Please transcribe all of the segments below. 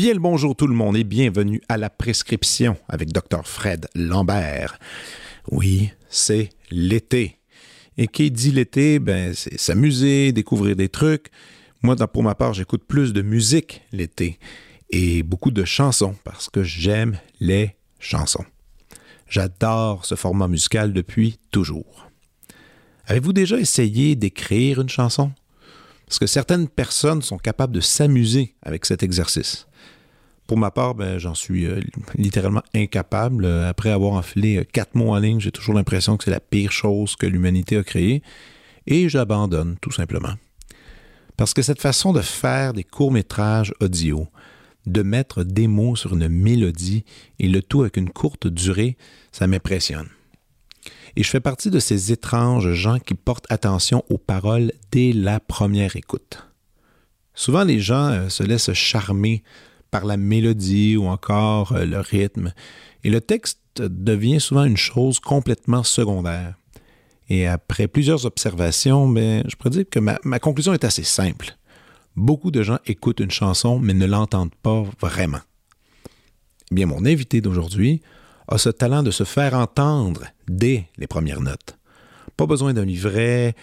Bien le bonjour tout le monde et bienvenue à la prescription avec Dr Fred Lambert. Oui, c'est l'été. Et qui dit l'été, ben c'est s'amuser, découvrir des trucs. Moi, pour ma part, j'écoute plus de musique l'été et beaucoup de chansons parce que j'aime les chansons. J'adore ce format musical depuis toujours. Avez-vous déjà essayé d'écrire une chanson? Parce que certaines personnes sont capables de s'amuser avec cet exercice. Pour ma part, ben, j'en suis euh, littéralement incapable. Après avoir enfilé euh, quatre mots en ligne, j'ai toujours l'impression que c'est la pire chose que l'humanité a créée. Et j'abandonne, tout simplement. Parce que cette façon de faire des courts-métrages audio, de mettre des mots sur une mélodie et le tout avec une courte durée, ça m'impressionne. Et je fais partie de ces étranges gens qui portent attention aux paroles dès la première écoute. Souvent, les gens euh, se laissent charmer par la mélodie ou encore euh, le rythme. Et le texte devient souvent une chose complètement secondaire. Et après plusieurs observations, ben, je pourrais dire que ma, ma conclusion est assez simple. Beaucoup de gens écoutent une chanson mais ne l'entendent pas vraiment. Eh bien, mon invité d'aujourd'hui a ce talent de se faire entendre dès les premières notes. Pas besoin d'un livret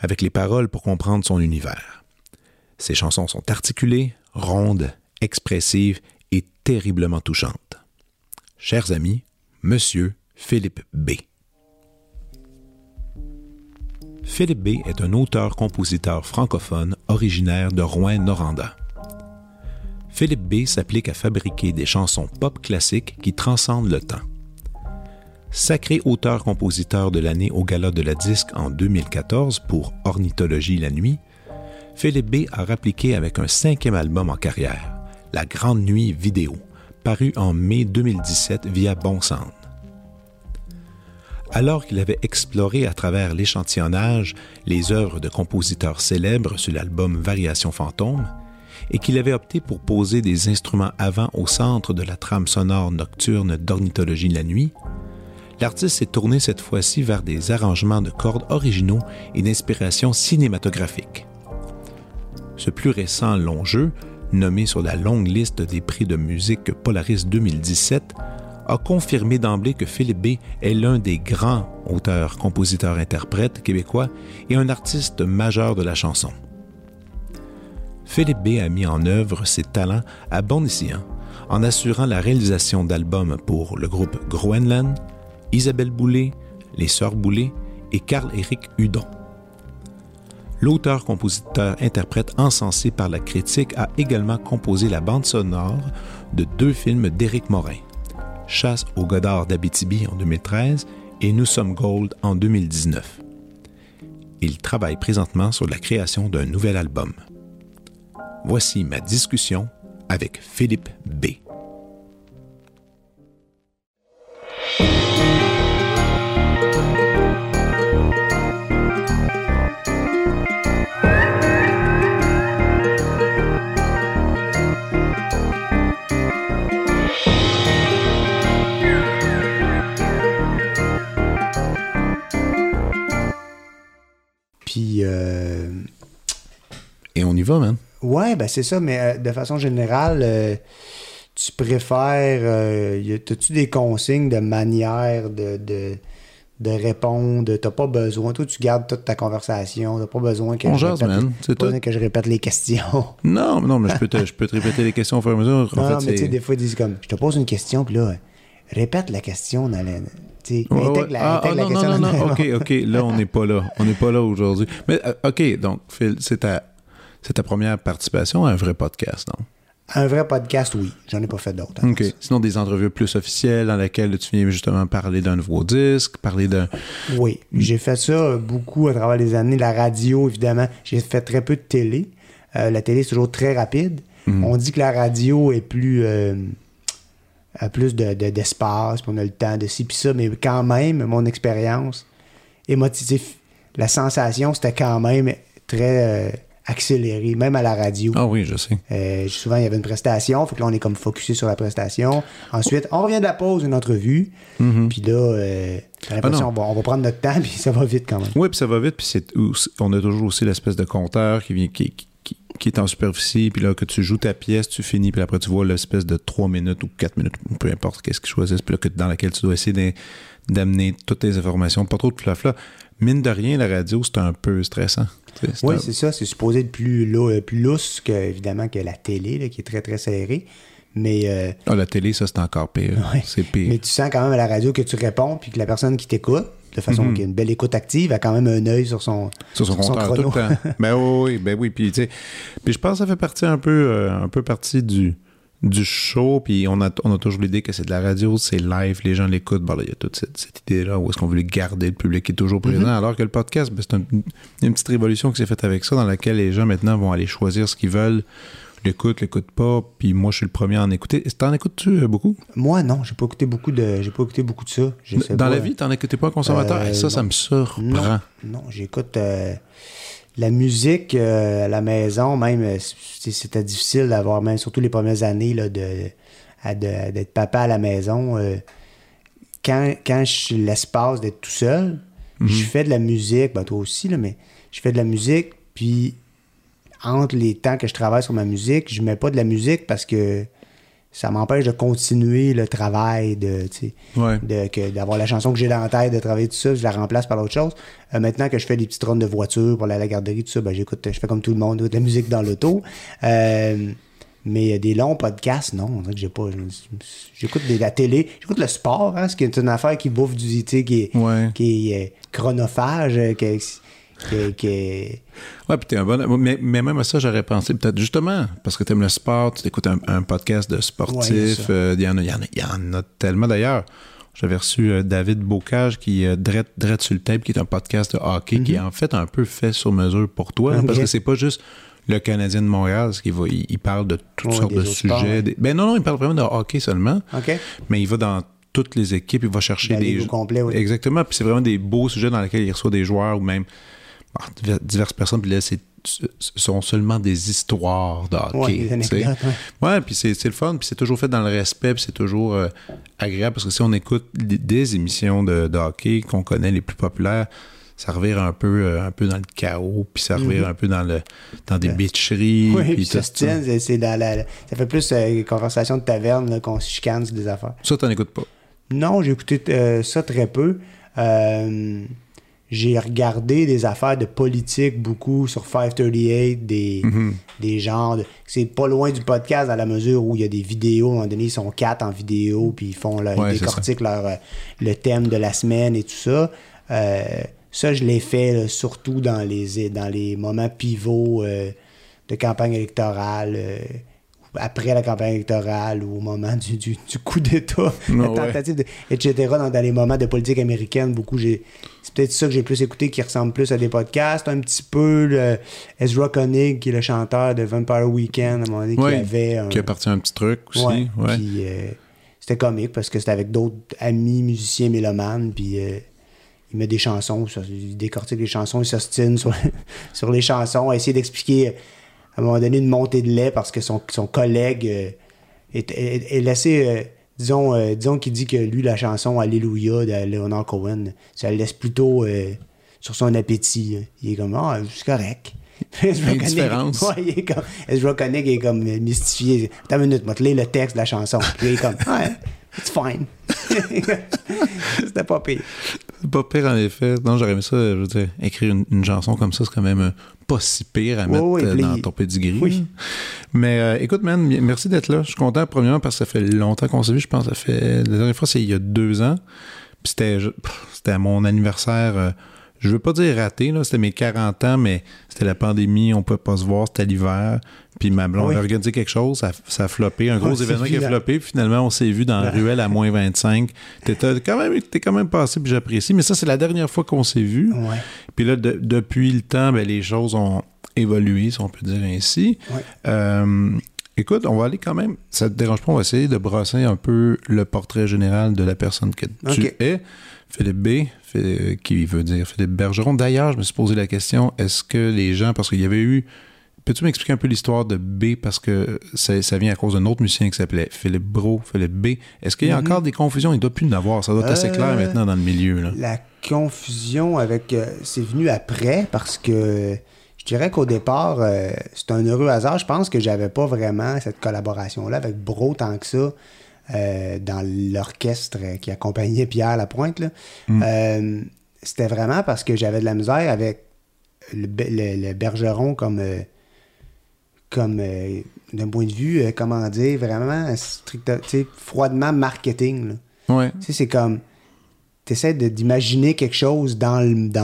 avec les paroles pour comprendre son univers. Ses chansons sont articulées, rondes expressive et terriblement touchante. Chers amis, Monsieur Philippe B. Philippe B est un auteur-compositeur francophone originaire de Rouen-Noranda. Philippe B s'applique à fabriquer des chansons pop classiques qui transcendent le temps. Sacré auteur-compositeur de l'année au Gala de la Disque en 2014 pour Ornithologie la nuit, Philippe B a rappliqué avec un cinquième album en carrière, la Grande Nuit vidéo, paru en mai 2017 via Bon Alors qu'il avait exploré à travers l'échantillonnage les œuvres de compositeurs célèbres sur l'album Variation fantôme, et qu'il avait opté pour poser des instruments avant au centre de la trame sonore nocturne d'Ornithologie la nuit, l'artiste s'est tourné cette fois-ci vers des arrangements de cordes originaux et d'inspiration cinématographique. Ce plus récent long jeu nommé sur la longue liste des prix de musique Polaris 2017, a confirmé d'emblée que Philippe B est l'un des grands auteurs, compositeurs, interprètes québécois et un artiste majeur de la chanson. Philippe B a mis en œuvre ses talents à bon escient en assurant la réalisation d'albums pour le groupe Groenland, Isabelle Boulay, les Sœurs Boulay et Carl-Éric Hudon l'auteur-compositeur-interprète encensé par la critique a également composé la bande sonore de deux films d'Éric Morin, Chasse au Godard d'Abitibi en 2013 et Nous sommes Gold en 2019. Il travaille présentement sur la création d'un nouvel album. Voici ma discussion avec Philippe B. Euh, Et on y va, man. Ouais, ben c'est ça, mais euh, de façon générale, euh, tu préfères. As-tu des consignes de manière de, de, de répondre? T'as pas besoin. Toi, tu gardes toute ta conversation. T'as pas besoin que, on je jase, répète, man. Pas besoin que je répète les questions. Non, non, mais je peux te, je peux te répéter les questions au fur et à mesure. En non, fait, mais tu sais, des fois, ils disent comme Je te pose une question, puis là, répète la question dans la. Ouais, ouais. la, Ah, ah, la non, question non, non, non, la- ok, ok, là, on n'est pas là. On n'est pas là aujourd'hui. Mais, euh, ok, donc, Phil, c'est ta, c'est ta première participation à un vrai podcast, non? Un vrai podcast, oui. J'en ai pas fait d'autres. Ok. Sinon, des entrevues plus officielles dans lesquelles tu viens justement parler d'un nouveau disque, parler d'un. Oui, j'ai fait ça beaucoup à travers les années. La radio, évidemment, j'ai fait très peu de télé. Euh, la télé, c'est toujours très rapide. On dit que la radio est plus. euh, plus de, de- d'espace, puis on a le temps de ci, puis ça, mais quand même, mon expérience émotive, la sensation, c'était quand même très euh, accéléré, même à la radio. Ah oui, je sais. Euh, souvent, il y avait une prestation, fait que là, on est comme focusé sur la prestation. Ensuite, on revient de la pause, une entrevue. Mhm. Puis là, euh, j'ai l'impression Ah va, on va prendre notre temps, puis ça va vite quand même. Oui, puis ça va vite, puis on a toujours aussi l'espèce de compteur qui vient qui, qui- qui- est en superficie, puis là que tu joues ta pièce, tu finis, puis après tu vois l'espèce de 3 minutes ou 4 minutes, ou peu importe qu'est-ce qu'ils choisissent, puis là que, dans laquelle tu dois essayer d'amener toutes tes informations, pas trop de flafla. Mine de rien, la radio, c'est un peu stressant. Oui, un- c'est ça. C'est supposé être plus, lou- euh, plus lousse que, évidemment, que la télé, là, qui est très, très serrée. Mais, euh, Ah, la télé, ça, c'est encore pire. Ouais. C'est pire. mais tu sens quand même à la radio que tu réponds, puis que la personne qui t'écoute, de façon Mhm. qu'il y a une belle écoute active, a quand même un œil sur son, sur son compteur tout chrono. le temps. ben oui, oui, ben oui. Puis, puis je pense que ça fait partie un peu, euh, un peu partie du, du show. Puis on a, on a toujours l'idée que c'est de la radio, c'est live, les gens l'écoutent. Bon, il y a toute cette, cette idée-là où est-ce qu'on veut garder le public qui est toujours présent. Alors que le podcast, ben, c'est un- une petite révolution qui s'est faite avec ça, dans laquelle les gens maintenant vont aller choisir ce qu'ils veulent. L'écoutent, l'écoutent pas. Puis moi, je suis le premier à en écouter. T'en écoutes-tu euh, beaucoup? Moi, non, j'ai pas écouté beaucoup de, j'ai pas écouté beaucoup de ça. Je Dans pas. la vie, t'en écoutais pas un consommateur? Euh, Et ça, ça me surprend. Non, non j'écoute euh, la musique euh, à la maison, même, c'était difficile d'avoir, même surtout les premières années, là, de, d'être papa à la maison. quand, quand j'ai l'espace d'être tout seul, je fais de la musique, ben toi aussi, là, mais je fais de la musique, puis entre les temps que je travaille sur ma musique, je mets pas de la musique parce que ça m'empêche de continuer le travail de, Ouais. d'avoir la chanson que j'ai dans la tête, de travailler tout ça, je la remplace par autre chose. Euh, maintenant que je fais des petites runs de voiture pour aller à la garderie, tout ça, ben j'écoute, je fais comme tout le monde, de la musique dans l'auto. Euh, mais des longs podcasts, non, on dirait que j'ai pas. J'écoute de la télé, j'écoute le sport, hein, ce qui est une affaire qui bouffe du, qui est, Ouais. qui est euh, chronophage, euh, qui, qui, qui est- Ouais, puis t'es un bon. Mais, mais même à ça, j'aurais pensé, peut-être justement, parce que t'aimes le sport, tu écoutes un, un podcast de Ouais, sportif. ça. euh, Il y, en a- y, en a- il y en a tellement. D'ailleurs, j'avais reçu euh, David Bocage, qui est Drette, Drette sur le tape, qui est un podcast de hockey, qui est en fait un peu fait sur mesure pour toi, hein, parce que c'est pas juste le Canadien de Montréal, ce qui va, il, il parle de toutes Ouais, sortes de sujets. sports, ouais. des- ben non, non, il parle vraiment de hockey seulement, mais il va dans toutes les équipes, il va chercher des complet, oui. Exactement, puis c'est vraiment des beaux sujets dans lesquels il reçoit des joueurs ou même diverses personnes, puis là, c'est ce sont seulement des histoires de hockey. Anecdotes, ouais. Puis c'est c'est le fun, puis c'est toujours fait dans le respect, puis c'est toujours euh, agréable, parce que si on écoute des- émissions de, de hockey qu'on connaît, les plus populaires, ça revire un peu, euh, un peu dans le chaos, puis ça revire un peu dans, le, dans des bitcheries. Oui, puis ça c'est- dans la, ça fait plus euh, conversation de taverne qu'on se chicane sur des affaires. Ça, t'en écoutes pas? Non, j'ai écouté euh, ça très peu. Euh, j'ai regardé des affaires de politique beaucoup sur 538, des, Mhm. des genres. de- C'est pas loin du podcast dans la mesure où il y a des vidéos. À un moment donné, ils sont quatre en vidéo, puis ils font leur, Ouais, ils décortiquent leur, euh, le thème de la semaine et tout ça. Euh, ça, je l'ai fait là, surtout dans les, dans les moments pivots euh, de campagne électorale. euh, après la campagne électorale ou au moment du, du, du coup d'État, la Ah ouais. etc. Dans, dans les moments de politique américaine, beaucoup, j'ai. C'est peut-être ça que j'ai plus écouté qui ressemble plus à des podcasts. Un petit peu le Ezra Koenig, qui est le chanteur de Vampire Weekend, à un moment donné, Ouais, qui avait un. Qui a parti un petit truc aussi. Ouais, Ouais. puis, euh, c'était comique parce que c'était avec d'autres amis musiciens mélomanes, puis euh, il met des chansons, il décortique les chansons, il s'ostine sur, sur les chansons, à essayer d'expliquer à un moment donné une montée de lait parce que son, son collègue euh, est, est, est laissé, disons, euh, disons qu'il dit que lui, la chanson Alléluia de Leonard Cohen, ça le laisse plutôt euh, sur son appétit. hein. Il est comme, ah, c'est correct. Ezra Koenig- Indifférence. Ouais, il est comme, est comme mystifié. Attends une minute, moi, te le texte de la chanson. Puis il est comme, ouais, it's fine. C'était pas pire. Pas pire en effet. Non, j'aurais aimé ça, je veux dire, écrire une, une chanson comme ça, c'est quand même euh, pas si pire à mettre oui, euh, dans ton pedigree. oui. Mais euh, écoute, man, merci d'être là. Je suis content, premièrement, parce que ça fait longtemps qu'on s'est vu. Je pense que ça fait. La dernière fois, c'est il y a deux ans. Puis c'était, c'était à mon anniversaire. euh, je veux pas dire raté, là. C'était mes 40 ans, mais c'était la pandémie, on pouvait pas se voir, c'était l'hiver. Puis ma blonde Oui. avait organisé quelque chose, ça, ça a floppé, un gros Ouais, c'est événement qui a floppé. Puis finalement, on s'est vu dans la ruelle à moins 25. T'étais quand même, t'es quand même passé, puis j'apprécie. Mais ça, c'est la dernière fois qu'on s'est vu. Ouais. Puis là, de- depuis le temps, ben, les choses ont évolué, si on peut dire ainsi. Ouais. Euh, Écoute, on va aller quand même, ça te dérange pas, on va essayer de brosser un peu le portrait général de la personne que tu es. Philippe B, qui veut dire Philippe Bergeron. D'ailleurs, je me suis posé la question, est-ce que les gens, parce qu'il y avait eu, peux-tu m'expliquer un peu l'histoire de B, parce que ça, ça vient à cause d'un autre musicien qui s'appelait Philippe Bro, Philippe B. Est-ce qu'il y a Mhm. encore des confusions? Il doit plus en avoir, ça doit être assez Euh, clair maintenant dans le milieu. Là. La confusion avec. euh, c'est venu après parce que je dirais qu'au départ, euh, c'est un heureux hasard. Je pense que j'avais pas vraiment cette collaboration-là avec Bro tant que ça euh, dans l'orchestre qui accompagnait Pierre Lapointe. là. Euh, C'était vraiment parce que j'avais de la misère avec le, be- le- le Bergeron comme. Comme euh, d'un point de vue, euh, comment dire, vraiment strict, tu sais, froidement marketing. là. Ouais, Tu sais, c'est comme. Tu essaies d'imaginer quelque chose dans,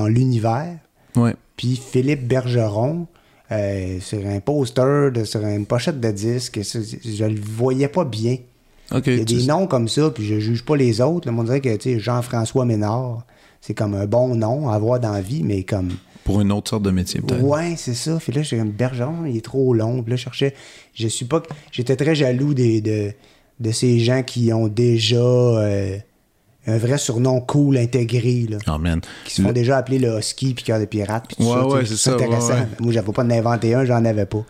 l'univers. ouais. Puis Philippe Bergeron, euh, sur un poster, de, sur une pochette de disque, je le voyais pas bien. Il y a des noms comme ça, puis je juge pas les autres. là. On dirait que tu sais, Jean-François Ménard, c'est comme un bon nom à avoir dans la vie, mais comme. Pour une autre sorte de métier, peut-être. Ouais, c'est ça. Puis là, j'étais comme Bergeron, il est trop long. Puis là, je cherchais. Je suis pas. J'étais très jaloux des, de, de ces gens qui ont déjà euh, un vrai surnom cool intégré, là. Oh, man. Qui se font Le- déjà appeler le husky puis cœur de pirate. Puis tout Ouais, ça, ouais, c'est ça, intéressant. ouais. Moi, j'avais pas d'inventer un, j'en avais pas.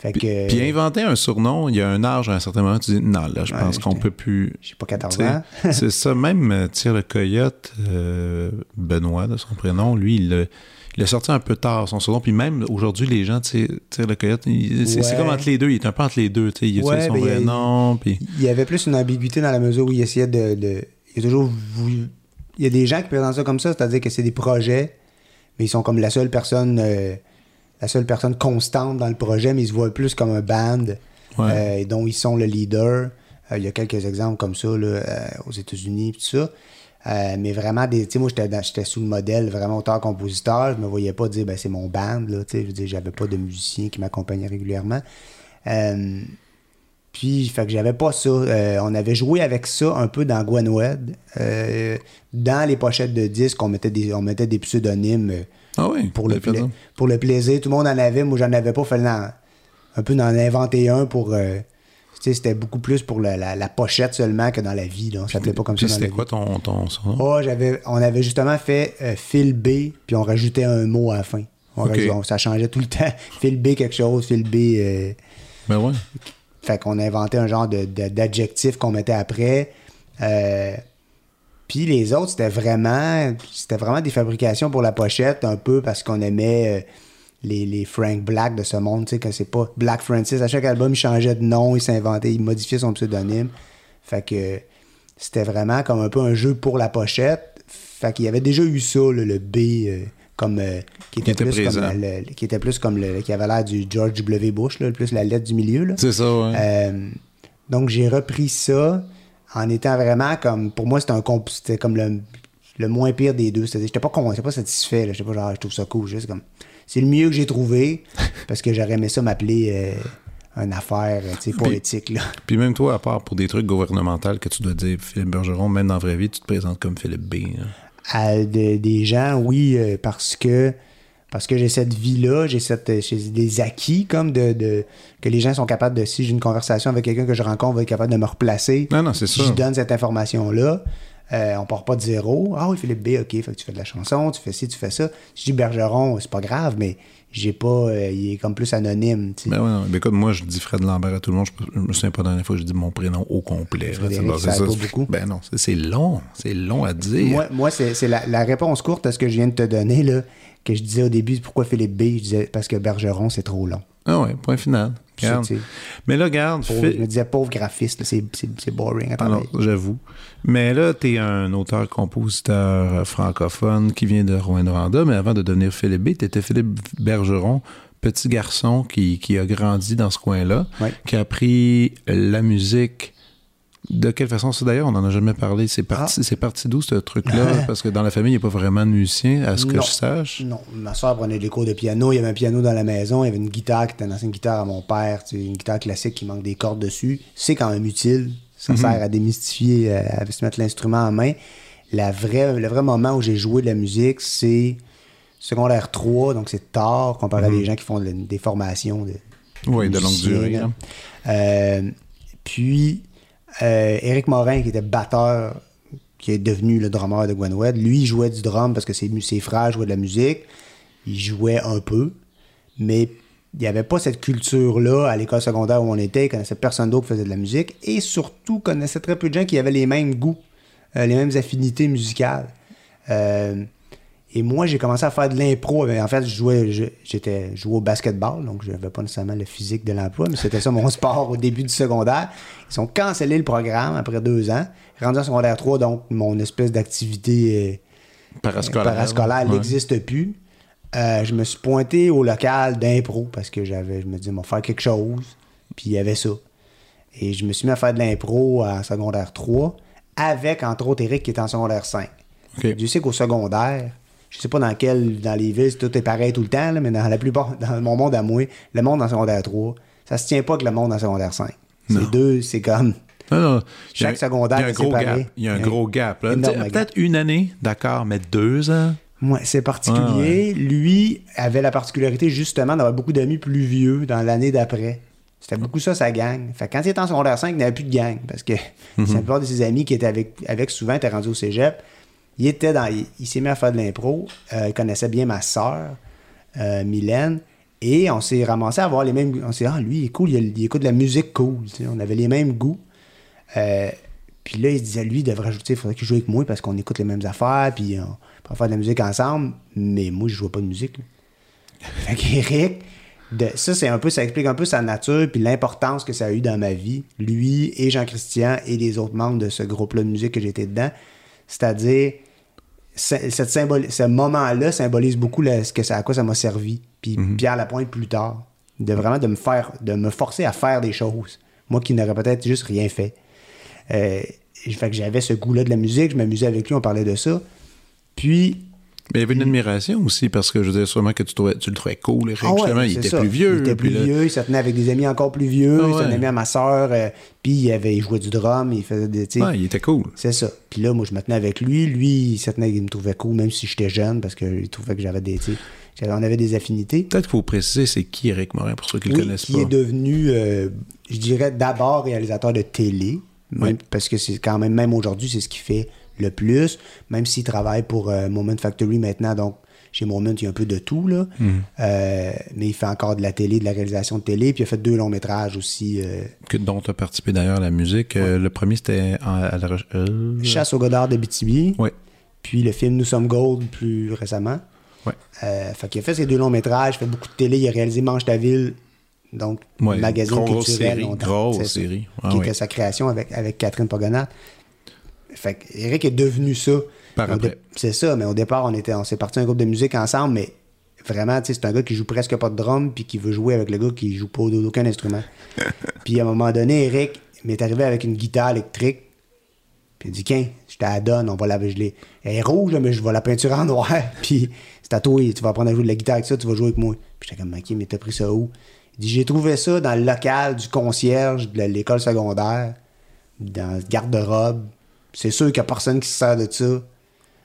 Fait que. Puis inventer un surnom, il y a un âge à un certain moment, tu dis non, là, je Ouais, pense qu'on peut plus. J'ai pas 14 Tu sais, ans. c'est ça, même euh, Tire le Coyote, euh, Benoît de son prénom, lui, il il a sorti un peu tard son surnom. Puis même aujourd'hui, les gens, tu sais, le Coyote, c'est Ouais. comme entre les deux, il est un peu entre les deux. tu sais, Il Ouais, utilise son ben, vrai il- nom. Puis... Il y avait plus une ambiguïté dans la mesure où il essayait de. de- il a toujours voulu. Il y a des gens qui présentent ça comme ça, c'est-à-dire que c'est des projets, mais ils sont comme la seule personne. euh, la seule personne constante dans le projet, mais ils se voient plus comme un band Ouais. euh, dont ils sont le leader. Euh, il y a quelques exemples comme ça là, euh, aux États-Unis et tout ça. Euh, mais vraiment, des, tu sais, moi, j'étais sous le modèle vraiment auteur-compositeur. Je me voyais pas dire, ben, c'est mon band, là, tu sais. Je veux dire, j'avais pas de musicien qui m'accompagnait régulièrement. Euh, puis, fait que j'avais pas ça. Euh, on avait joué avec ça un peu dans Gwenwed. Dans les pochettes de disques, on mettait des, on mettait des pseudonymes ah oui, pour, le pla- pour le plaisir. Tout le monde en avait. Moi, j'en avais pas. Fallait en- un peu d'en inventer un pour. euh, c'était beaucoup plus pour la, la- la pochette seulement que dans la vie. Là. On s'appelait pas comme ça c'était quoi ton, ton surnom? Oh, j'avais, on avait justement fait euh, Phil B, puis on rajoutait un mot à la fin. On on- ça changeait tout le temps. Phil B quelque chose, Phil B. euh, Ben ouais. fait qu'on a inventé un genre de, d'adjectif qu'on mettait après. Euh, puis les autres, c'était vraiment, c'était vraiment des fabrications pour la pochette, un peu parce qu'on aimait euh, les, les Frank Black de ce monde, tu sais, que c'est pas Black Francis. À chaque album, il changeait de nom, il s'inventait, il modifiait son pseudonyme. Fait que c'était vraiment comme un peu un jeu pour la pochette. Fait qu'il y avait déjà eu ça, là, le B, euh, comme, euh, qui, était était plus comme le- qui était plus comme le, qui avait l'air du George W. Bush, là, plus la lettre du milieu. Là. C'est ça, ouais. Euh, donc j'ai repris ça en étant vraiment comme pour moi c'était un c'était comme le, le moins pire des deux c'est-à-dire j'étais pas pas satisfait là. j'étais pas genre je trouve ça cool juste comme c'est le mieux que j'ai trouvé parce que j'aurais aimé ça m'appeler euh, une affaire Puis- poétique là Puis même toi, à part pour des trucs gouvernementaux que tu dois dire Philippe Bergeron, même dans la vraie vie, tu te présentes comme Philippe B. là. à de- des gens, oui, euh, parce que parce que j'ai cette vie-là, j'ai cette euh, j'ai des acquis comme de, de- que les gens sont capables de si j'ai une conversation avec quelqu'un que je rencontre, va être capable de me replacer. Non, non, c'est si ça. je donne cette information-là, euh, on part pas de zéro. Ah oui, Philippe B, ok, fait que tu fais de la chanson, tu fais ci, tu fais ça. Si je dis Bergeron, c'est pas grave, mais j'ai pas. euh, il est comme plus anonyme. tu sais. Ben ouais, non. Ben écoute, moi, je dis Fred Lambert à tout le monde. Je, me souviens pas la dernière fois que je dis mon prénom au complet. Frédéric, ça pas beaucoup. Ben non, c'est- long. C'est long à dire. Moi, moi c'est c'est la, la réponse courte à ce que je viens de te donner, là, que je disais au début, pourquoi Philippe B, je disais parce que Bergeron, c'est trop long. Ah ouais, point final. Ça, Regarde. tu sais. Mais là, fais- je me disais pauvre graphiste, c'est, boring Alors, j'avoue. Mais là, tu es un auteur-compositeur francophone qui vient de Rouen-Noranda, mais avant de devenir Philippe B, tu étais Philippe Bergeron, petit garçon qui, qui a grandi dans ce coin-là, Ouais. qui a appris la musique. De quelle façon? Ça, d'ailleurs, on n'en a jamais parlé. C'est parti, Ah. c'est parti d'où, ce truc-là? Parce que dans la famille, il n'y a pas vraiment de musicien, à ce que Non. je sache. Non, ma soeur prenait des cours de piano, il y avait un piano dans la maison, il y avait une guitare qui était une ancienne guitare à mon père, tu sais, une guitare classique qui manque des cordes dessus. C'est quand même utile, ça sert à démystifier, euh, à se mettre l'instrument en main. La vraie, le vrai moment où j'ai joué de la musique, c'est secondaire 3, donc c'est tard, comparé à des gens qui font de- des formations de Oui, de longue durée. hein. Euh, puis, euh, Éric Morin, qui était batteur, qui est devenu le drummer de Gwen Wed, lui, jouait du drum parce que ses, ses frères jouaient de la musique. Il jouait un peu, mais il n'y avait pas cette culture-là à l'école secondaire où on était. Il connaissait personne d'autre qui faisait de la musique. Et surtout, connaissait très peu de gens qui avaient les mêmes goûts, euh, les mêmes affinités musicales. Euh, et moi, j'ai commencé à faire de l'impro. En fait, je jouais, je- j'étais, je jouais au basketball, donc je n'avais pas nécessairement le physique de l'emploi, mais c'était ça mon sport au début du secondaire. Ils ont cancellé le programme après deux ans. Rendu en secondaire 3, donc mon espèce d'activité euh, Parascolaire. parascolaire Ouais. n'existe plus. Euh, je me suis pointé au local d'impro parce que j'avais, je me disais, on va faire quelque chose. Puis il y avait ça. Et je me suis mis à faire de l'impro en secondaire 3 avec, entre autres, Eric qui était en secondaire 5. OK. Dieu sait qu'au secondaire, je sais pas dans quel, dans les villes, tout est pareil tout le temps, là, mais dans la plupart, dans mon monde à moi, le monde en secondaire 3, ça se tient pas que le monde en secondaire 5. Non. C'est deux, c'est comme. Non, non. Chaque secondaire Il y a un est gros séparé. gap. Il y a un gros gap. Peut-être une année, d'accord, mais deux ans? Ouais, c'est particulier. Lui avait la particularité justement d'avoir beaucoup d'amis plus vieux dans l'année d'après. C'était beaucoup ça, sa gang. Fait que quand il était en secondaire 5, il n'avait plus de gang. Parce que la plupart de ses amis qui étaient avec, avec souvent étaient rendus au cégep. Il était dans. Il, il s'est mis à faire de l'impro. Euh, il connaissait bien ma sœur, euh, Mylène. Et on s'est ramassé à avoir les mêmes. On s'est dit, ah, lui, il est cool, il, il écoute de la musique cool. tu sais. On avait les mêmes goûts. Euh, puis là, il se disait, lui, il devrait ajouter, il faudrait qu'il joue avec moi parce qu'on écoute les mêmes affaires, puis on peut faire de la musique ensemble. Mais moi, je jouais pas de musique. Fait qu'Éric, de, ça, c'est un peu, ça explique un peu sa nature, puis l'importance que ça a eu dans ma vie, lui et Jean-Christian et les autres membres de ce groupe-là de musique que j'étais dedans. C'est-à-dire, ce, cette ce moment-là symbolise beaucoup le- ce que ça, à quoi ça m'a servi. Puis Pierre Lapointe plus tard, de vraiment de me faire, de me forcer à faire des choses. Moi qui n'aurais peut-être juste rien fait. Euh, fait que j'avais ce goût-là de la musique, je m'amusais avec lui, on parlait de ça. Puis, Mais il y avait une admiration aussi, parce que je veux dire, sûrement que tu, trouvais- tu le trouvais cool, Eric. Ah ouais, justement, il était ça. plus vieux. Il était plus là- vieux, il se tenait avec des amis encore plus vieux, Ah il s'en ouais. ami à ma soeur, puis il, avait, il jouait du drum, il faisait des. Ouais, il était cool. C'est ça. Puis là, moi, je me tenais avec lui. Lui, il, se tenait, il me trouvait cool, même si j'étais jeune, parce qu'il trouvait que j'avais des. on avait des affinités. Peut-être qu'il faut préciser c'est qui Eric Morin, pour ceux qui le Oui, connaissent qui pas. est devenu, euh, je dirais, d'abord réalisateur de télé, même- Oui. parce que c'est quand même, même aujourd'hui, c'est ce qu'il fait le plus, même s'il travaille pour euh, Moment Factory maintenant, donc chez Moment, il y a un peu de tout, là. Mhm. Euh, mais il fait encore de la télé, de la réalisation de télé, puis il a fait deux longs métrages aussi. euh, Que, dont tu as participé d'ailleurs à la musique. Le premier, c'était à la Chasse au Godard de BTB, Ouais. puis le film Nous sommes Gold plus récemment. Ouais. Fait qu'il a fait ces deux longs métrages, il fait beaucoup de télé, il a réalisé Mange ta ville, donc Ouais, magazine culturel. série, longtemps. grosse série. Ah qui ouais. était sa création avec, avec Catherine Pogonat. Fait Eric est devenu ça. Par après. C'est ça, mais au départ, on était, on s'est parti un groupe de musique ensemble, mais vraiment, tu sais, c'est un gars qui joue presque pas de drum, puis qui veut jouer avec le gars qui joue pas d'aucun instrument. puis à un moment donné, Eric m'est arrivé avec une guitare électrique, puis il dit, Qu'un, je te la donne, on va la je Elle est rouge, mais je vais la peinture en noir. puis c'est à toi, tu vas apprendre à jouer de la guitare avec ça, tu vas jouer avec moi. Puis j'étais comme, OK, mais t'as pris ça où? Il dit, j'ai trouvé ça dans le local du concierge de l'école secondaire, dans le garde-robe. C'est sûr qu'il n'y a personne qui se sert de ça.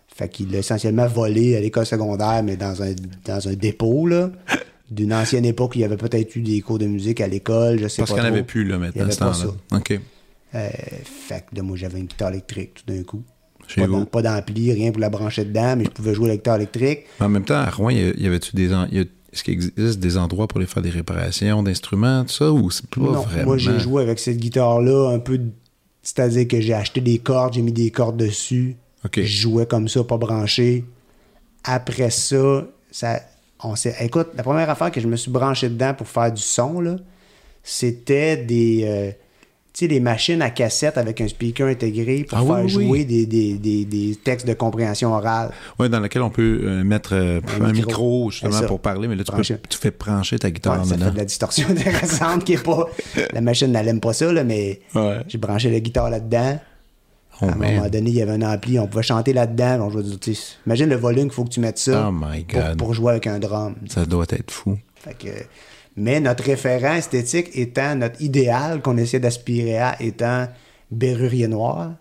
Fait qu'il l'a essentiellement volé à l'école secondaire, mais dans un, dans un dépôt, là. D'une ancienne époque, il y avait peut-être eu des cours de musique à l'école, je sais Parce pas qu'il n'y en avait plus, là, Il y maintenant, avait ce pas temps-là. OK. Euh, fait que là, moi, j'avais une guitare électrique tout d'un coup. Chez Pas vous. Pas d'ampli, rien pour la brancher dedans, mais je pouvais jouer à la guitare électrique. Mais en même temps, à Rouen, il y avait-tu des. en- il y a- Est-ce qu'il existe des endroits pour aller faire des réparations d'instruments, tout ça, ou c'est pas non, vraiment? moi, j'ai joué avec cette guitare-là un peu... C'est-à-dire que j'ai acheté des cordes, j'ai mis des cordes dessus. Je jouais comme ça, pas branché. Après ça, ça on s'est, écoute, la première affaire que je me suis branché dedans pour faire du son, là, c'était des, euh, sais, des machines à cassette avec un speaker intégré pour Ah faire oui, jouer oui. Des, des, des, des textes de compréhension orale. Oui, dans lequel on peut euh, mettre euh, Un un, micro. micro, justement, pour parler, mais là, tu, peux- tu fais brancher ta guitare Ouais, en ça fait de la distorsion intéressante qui est pas. La machine n'aime pas ça, là, mais Ouais. j'ai branché la guitare là-dedans. Oh, à un man. moment donné, il y avait un ampli, on pouvait chanter là-dedans. On jouait du- imagine le volume qu'il faut que tu mettes ça Oh my pour, pour jouer avec un drum. Ça doit être fou. Fait que, mais notre référent esthétique étant notre idéal qu'on essaie d'aspirer à étant Berrurier Noir,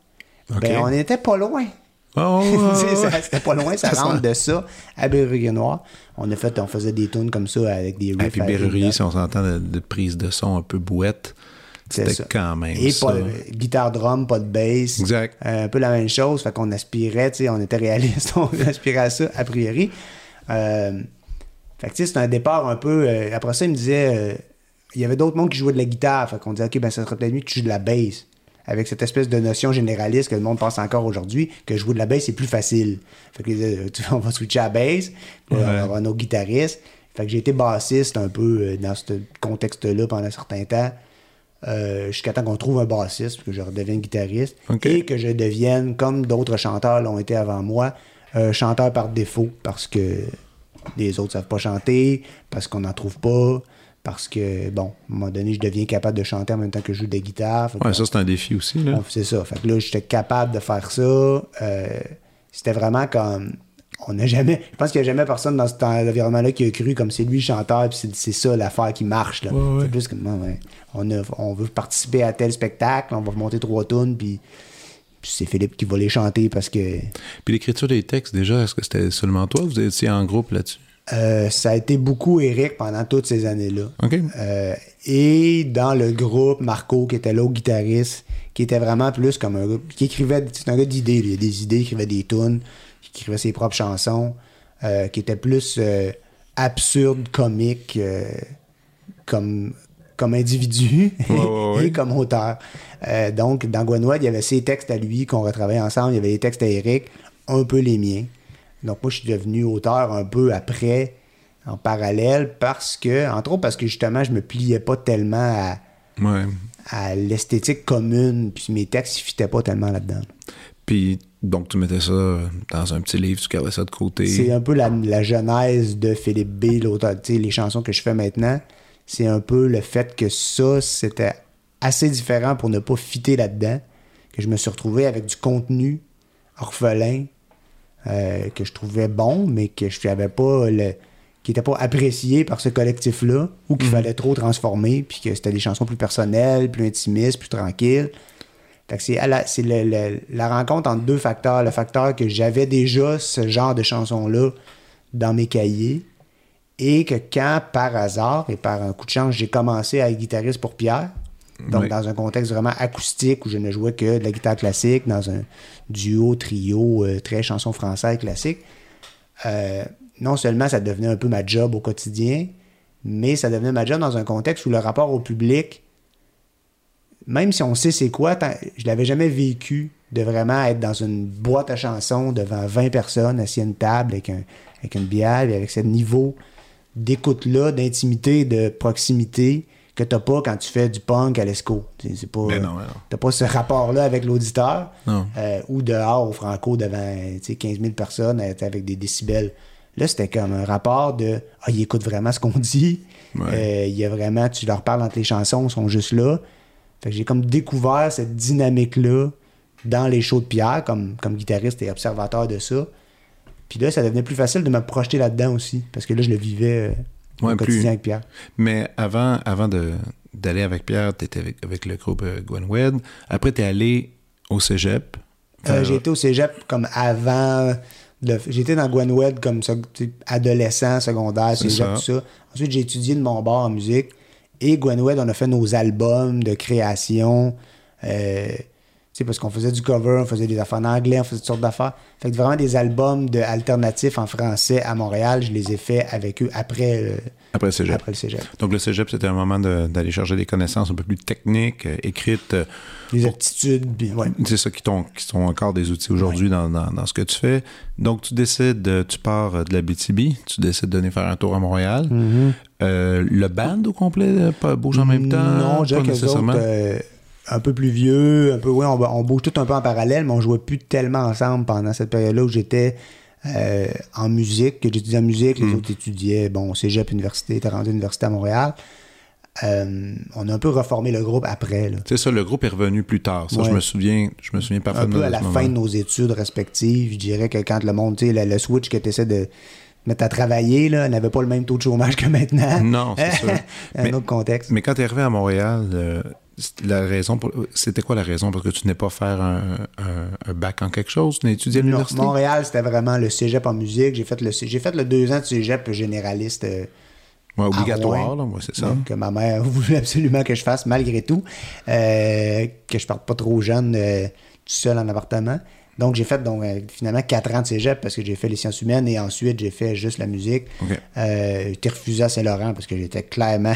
ben on n'était pas loin. Oh, ouais. C'était pas loin, ça rentre de ça à Berrurie Noir. On a fait, on faisait des tunes comme ça avec des Et riffs. puis avec des Berrurie, notes. si on s'entend de, de prise de son un peu bouette, c'était quand même Et ça. pas, guitare drum, pas de bass. Exact. Euh, un peu la même chose. Fait qu'on aspirait, on était réaliste, on aspirait à ça, a priori. Euh, fait que tu sais, c'est un départ un peu. euh, après ça, il me disait. euh, il y avait d'autres mondes qui jouaient de la guitare. Fait qu'on disait, OK, ben ça serait peut-être mieux que tu joues de la bass. Avec cette espèce de notion généraliste que le monde pense encore aujourd'hui, que jouer de la bass, c'est plus facile. Fait que euh, tu- on va switcher à bass, puis là, Ouais. on aura nos guitaristes. Fait que j'ai été bassiste un peu euh, dans ce contexte-là pendant un certain temps. euh, jusqu'à temps qu'on trouve un bassiste, que je redevienne guitariste, et que je devienne, comme d'autres chanteurs l'ont été avant moi, euh, chanteur par défaut, parce que les autres savent pas chanter, parce qu'on n'en trouve pas, parce que, bon, à un moment donné, je deviens capable de chanter en même temps que je joue de la guitare. Ouais, ça, c'est un défi aussi. Là. C'est ça. Fait que là, j'étais capable de faire ça. Euh, c'était vraiment comme. On n'a jamais. Je pense qu'il n'y a jamais personne dans cet environnement-là qui a cru comme c'est lui le chanteur, puis c'est, ça l'affaire qui marche. Là. Ouais, ouais. C'est plus comme. on, a- on veut participer à tel spectacle, on va monter trois tunes, puis. C'est Philippe qui va les chanter parce que Puis l'écriture des textes, déjà, est-ce que c'était seulement toi? Vous étiez en groupe là-dessus? euh, ça a été beaucoup Eric pendant toutes ces années-là. OK. Euh, et dans le groupe, Marco, qui était l'autre guitariste, qui était vraiment plus comme un gars, qui écrivait, c'est un gars d'idées, il a des idées, il écrivait des tunes, qui écrivait ses propres chansons, euh, qui était plus absurde, comique, comme, comme individu et comme auteur. Euh, donc, dans Gwenwed, il y avait ses textes à lui qu'on retravaillait ensemble, il y avait les textes à Eric, un peu les miens. Donc, moi, je suis devenu auteur un peu après, en parallèle, parce que, entre autres, parce que justement, je me pliais pas tellement à, Ouais. à l'esthétique commune, puis mes textes, ils fitaient pas tellement là-dedans. Puis, donc, tu mettais ça dans un petit livre, tu gardais ça de côté. C'est un peu la, la genèse de Philippe B, l'auteur. Tu sais, les chansons que je fais maintenant, c'est un peu le fait que ça, c'était assez différent pour ne pas fitter là-dedans, que je me suis retrouvé avec du contenu orphelin euh, que je trouvais bon, mais que je n'avais pas le qui n'était pas apprécié par ce collectif-là, ou qu'il fallait trop transformer, puis que c'était des chansons plus personnelles, plus intimistes, plus tranquilles. Fait que c'est à la, c'est le- le- la rencontre entre deux facteurs. Le facteur que j'avais déjà ce genre de chansons-là dans mes cahiers, et que quand, par hasard et par un coup de chance, j'ai commencé à être guitariste pour Pierre, donc Oui. dans un contexte vraiment acoustique où je ne jouais que de la guitare classique, dans un duo, trio, euh, très chanson française classique, euh, non seulement ça devenait un peu ma job au quotidien, mais ça devenait ma job dans un contexte où le rapport au public, même si on sait c'est quoi, je l'avais jamais vécu de vraiment être dans une boîte à chansons devant 20 personnes assis à une table avec, un, avec une bière et avec ce niveau d'écoute-là, d'intimité, de proximité que t'as pas quand tu fais du punk à l'esco. C'est pas, non, non. t'as pas ce rapport-là avec l'auditeur euh, ou dehors au Franco devant tu sais, 15 000 personnes euh, avec des décibels. Là, c'était comme un rapport de Ah, il écoute vraiment ce qu'on dit. Ouais. Euh, il y a vraiment, tu leur parles entre les chansons, ils sont juste là. Fait que j'ai comme découvert cette dynamique-là dans les shows de Pierre comme, comme guitariste et observateur de ça. Puis là, ça devenait plus facile de me projeter là-dedans aussi. Parce que là, je le vivais euh, Ouais, au plus- quotidien avec Pierre. Mais avant, avant de, d'aller avec Pierre, tu étais avec, avec le groupe euh, Gwen Wed. Après, tu es allé au cégep. Euh, Euh, j'ai été au cégep comme avant. le- J'étais dans Gwenwed comme ça, tu sais, adolescent, secondaire, cégep, ça. tout ça. Ensuite, j'ai étudié de mon bord en musique. Et Gwenwed, on a fait nos albums de création. Euh, sais, parce qu'on faisait du cover, on faisait des affaires en anglais, on faisait toutes sortes d'affaires. Fait que vraiment des albums de alternatifs en français à Montréal, je les ai faits avec eux après, le- après le cégep. après le cégep. Donc, le cégep, c'était un moment de- d'aller chercher des connaissances un peu plus techniques, euh, écrites. euh, Les aptitudes, puis ouais. c'est ça qui, qui sont encore des outils aujourd'hui dans, dans- dans ce que tu fais. Donc, tu décides, euh, tu pars de la BTB, tu décides de venir faire un tour à Montréal. Mm-hmm. Le band au complet pas- bouge en même temps? Non, les nécessairement? autres, un peu plus vieux, un peu, ouais, on, on bouge tout un peu en parallèle, mais on jouait plus tellement ensemble pendant cette période-là où j'étais euh, en musique, que j'étudiais en musique, Hmm. les autres étudiaient, bon, cégep, université, étaient rendus à l'université à Montréal. Euh, on a un peu reformé le groupe après. C'est ça, le groupe est revenu plus tard. Ça, Ouais. je me souviens, je me souviens Un parfaitement peu à la fin de nos études respectives, je dirais que quand le monde, tu sais, le, le switch que tu essaies de mettre à travailler, là, n'avait pas le même taux de chômage que maintenant. Non, c'est sûr. un Mais- autre contexte. Mais quand tu es arrivé à Montréal, euh, la raison pour... C'était quoi la raison? Parce que tu n'es pas faire un, un, un, bac en quelque chose? Tu n'as étudié à l'université? Montréal, c'était vraiment le cégep en musique. J'ai fait le, j'ai fait le deux ans de cégep généraliste. Euh, ouais, obligatoire, là, ouais, c'est ça. Que ma mère voulait absolument que je fasse, malgré tout. Euh, que je parte pas trop jeune, euh, tout seul en appartement. Donc, j'ai fait donc, euh, finalement quatre ans de cégep parce que j'ai fait les sciences humaines et ensuite j'ai fait juste la musique. OK. Euh, j'ai été refusé à Saint-Laurent parce que j'étais clairement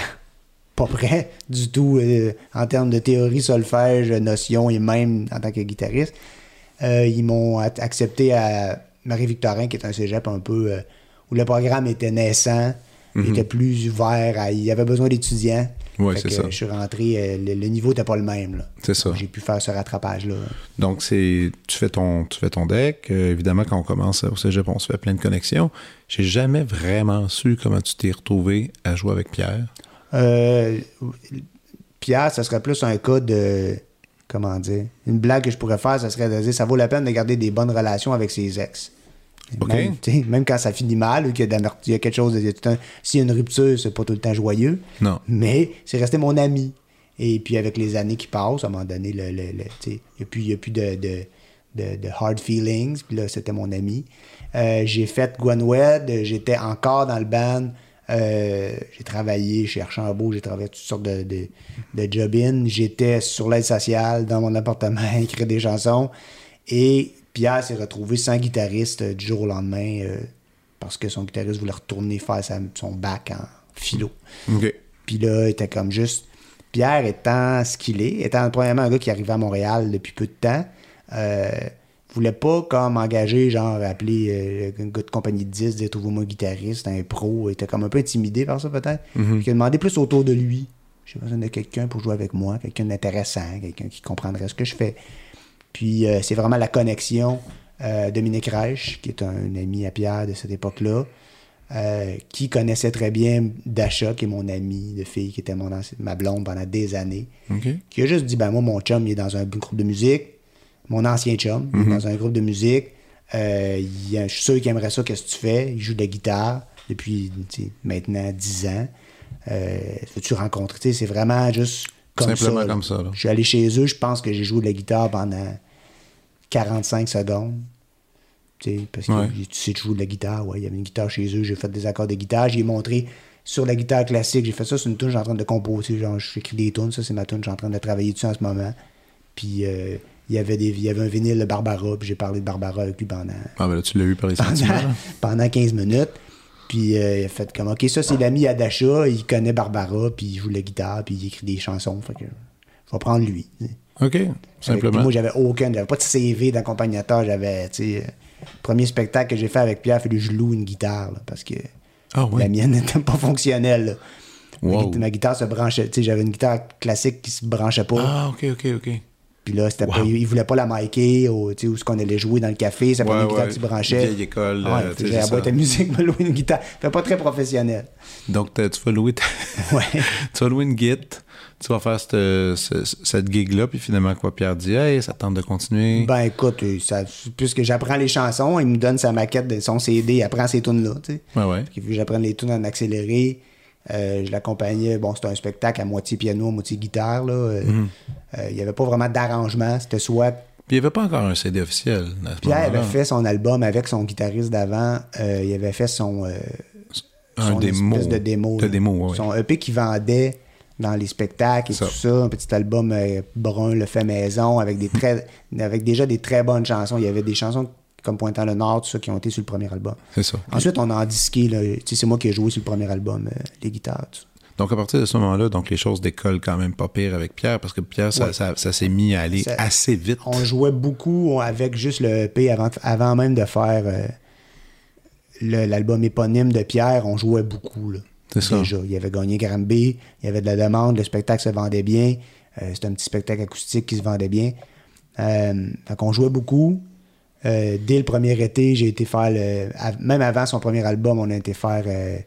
pas prêt du tout euh, en termes de théorie, solfège, notion et même en tant que guitariste. Euh, ils m'ont accepté à Marie-Victorin, qui est un cégep un peu euh, où le programme était naissant, il Mhm. était plus ouvert, à- il y avait besoin d'étudiants. Fait c'est ça. Je suis rentré, le, le niveau n'était pas le même. C'est ça. J'ai pu faire ce rattrapage-là. Donc, c'est tu fais ton tu fais ton deck. Euh, évidemment, quand on commence au cégep, on se fait plein de connexions. J'ai jamais vraiment su comment tu t'es retrouvé à jouer avec Pierre. Euh, Pierre, ça serait plus un cas de. Comment dire Une blague que je pourrais faire, ça serait de dire ça vaut la peine de garder des bonnes relations avec ses ex. Même, quand ça finit mal ou qu'il y a, de l'amer- il y a quelque chose. S'il y a une rupture, c'est pas tout le temps joyeux. Non. Mais c'est resté mon ami. Et puis avec les années qui passent, à un moment donné, le, il n'y a plus, il y a plus de, de, de- de hard feelings. Puis là, c'était mon ami. Euh, j'ai fait Gwenwed, j'étais encore dans le band. Euh, j'ai travaillé chez Archambault, j'ai travaillé toutes sortes de, de, de job-in. J'étais sur l'aide sociale dans mon appartement à écrire des chansons. Et Pierre s'est retrouvé sans guitariste euh, du jour au lendemain euh, parce que son guitariste voulait retourner faire sa- son bac en philo. OK. Puis là, il était comme juste. Pierre étant ce qu'il est, étant premièrement un gars qui arrivait à Montréal depuis peu de temps, euh, voulait pas comme engager, genre appeler euh, un gars de compagnie de 10, dire trouve-moi un guitariste, un pro. Il était comme un peu intimidé par ça peut-être. Mhm. Il a demandé plus autour de lui. J'ai besoin de quelqu'un pour jouer avec moi, quelqu'un d'intéressant, quelqu'un qui comprendrait ce que je fais. Puis euh, c'est vraiment la connexion. Euh, Dominique Reich, qui est un, ami à Pierre de cette époque-là, euh, qui connaissait très bien Dasha, qui est mon ami de fille, qui était mon ma blonde pendant des années, qui a juste dit ben moi, mon chum, il est dans un groupe de musique. Mon ancien chum, est dans un groupe de musique. Euh, il je suis sûr qu'il aimerait ça, qu'est-ce que tu fais? Il joue de la guitare depuis maintenant 10 ans. Euh? Tu sais, C'est vraiment juste comme Simplement ça. comme ça, là. Je suis allé chez eux, je pense que j'ai joué de la guitare pendant 45 secondes. Parce que Ouais. tu sais, tu joues de la guitare, ouais. Il y avait une guitare chez eux, j'ai fait des accords de guitare, j'ai montré sur la guitare classique, j'ai fait ça sur une tune, je suis en train de composer, genre j'écris des tunes, ça c'est ma tune, je suis en train de travailler dessus en ce moment. Puis euh, il y avait des il y avait un vinyle de Barbara, puis j'ai parlé de Barbara avec lui pendant Ah, ben là, tu l'as eu par les sentiments. pendant, là. pendant 15 minutes. Puis euh, il a fait comme, OK, ça, c'est l'ami à Dasha, il connaît Barbara, puis il joue la guitare, puis il écrit des chansons. Fait que je vais prendre lui. OK. Simplement. moi, j'avais aucun, j'avais pas de CV d'accompagnateur. J'avais, tu sais, euh, premier spectacle que j'ai fait avec Pierre, il a fallu que je loue une guitare, là, parce que Ah, la mienne n'était pas fonctionnelle. là. Ma Wow. gui- Ma, guitare se branchait, tu sais, j'avais une guitare classique qui se branchait pas. Ah, OK, OK, OK. Puis là, c'était Wow. pas, il, il voulait pas la micer, ou, où ce qu'on allait jouer dans le café, ça prenait Ouais, une guitare ouais. qui branchait. Vieille école, Ouais, euh, j'ai la boîte à musique, me louer une guitare. Fait pas très professionnel. Donc, tu vas louer, ta- Ouais. tu vas louer une git, tu vas faire cette, ce- cette gig-là, puis finalement, quoi, Pierre dit, hey, ça te tente de continuer? Ben écoute, euh, ça, puisque j'apprends les chansons, il me donne sa maquette de son CD, il apprend ces tunes-là, tu sais. ouais, ouais. Puis, vu que j'apprends les tunes en accéléré, euh, je l'accompagnais, bon, c'était un spectacle à moitié piano, à moitié guitare, euh, Mhm. euh, il n'y avait pas vraiment d'arrangement, c'était soit... Puis il n'y avait pas encore un CD officiel. à ce Pierre avait fait son album avec son guitariste d'avant, euh, il avait fait son... un son démo. de démo. De là. démo, ouais, ouais. Son EP qui vendait dans les spectacles et Ça. tout ça, un petit album brun, le fait maison, avec des très, avec déjà des très bonnes chansons. Il y avait des chansons comme Pointant le Nord, tout ça, qui ont été sur le premier album. C'est ça. Ensuite, on a en disqué, c'est moi qui ai joué sur le premier album, euh, les guitares, tout ça. Donc, à partir de ce moment-là, donc les choses décollent quand même pas pire avec Pierre, parce que Pierre, ça, Ouais. ça, ça s'est mis à aller Ça- assez vite. On jouait beaucoup avec juste le EP avant, avant même de faire euh, l'album éponyme de Pierre, on jouait beaucoup. Là, C'est ça. déjà. Il avait gagné Granby, il y avait de la demande, le spectacle se vendait bien. euh, C'était un petit spectacle acoustique qui se vendait bien. Euh, fait on jouait beaucoup. Euh, dès le premier été, j'ai été faire le. Même avant son premier album, on a été faire euh,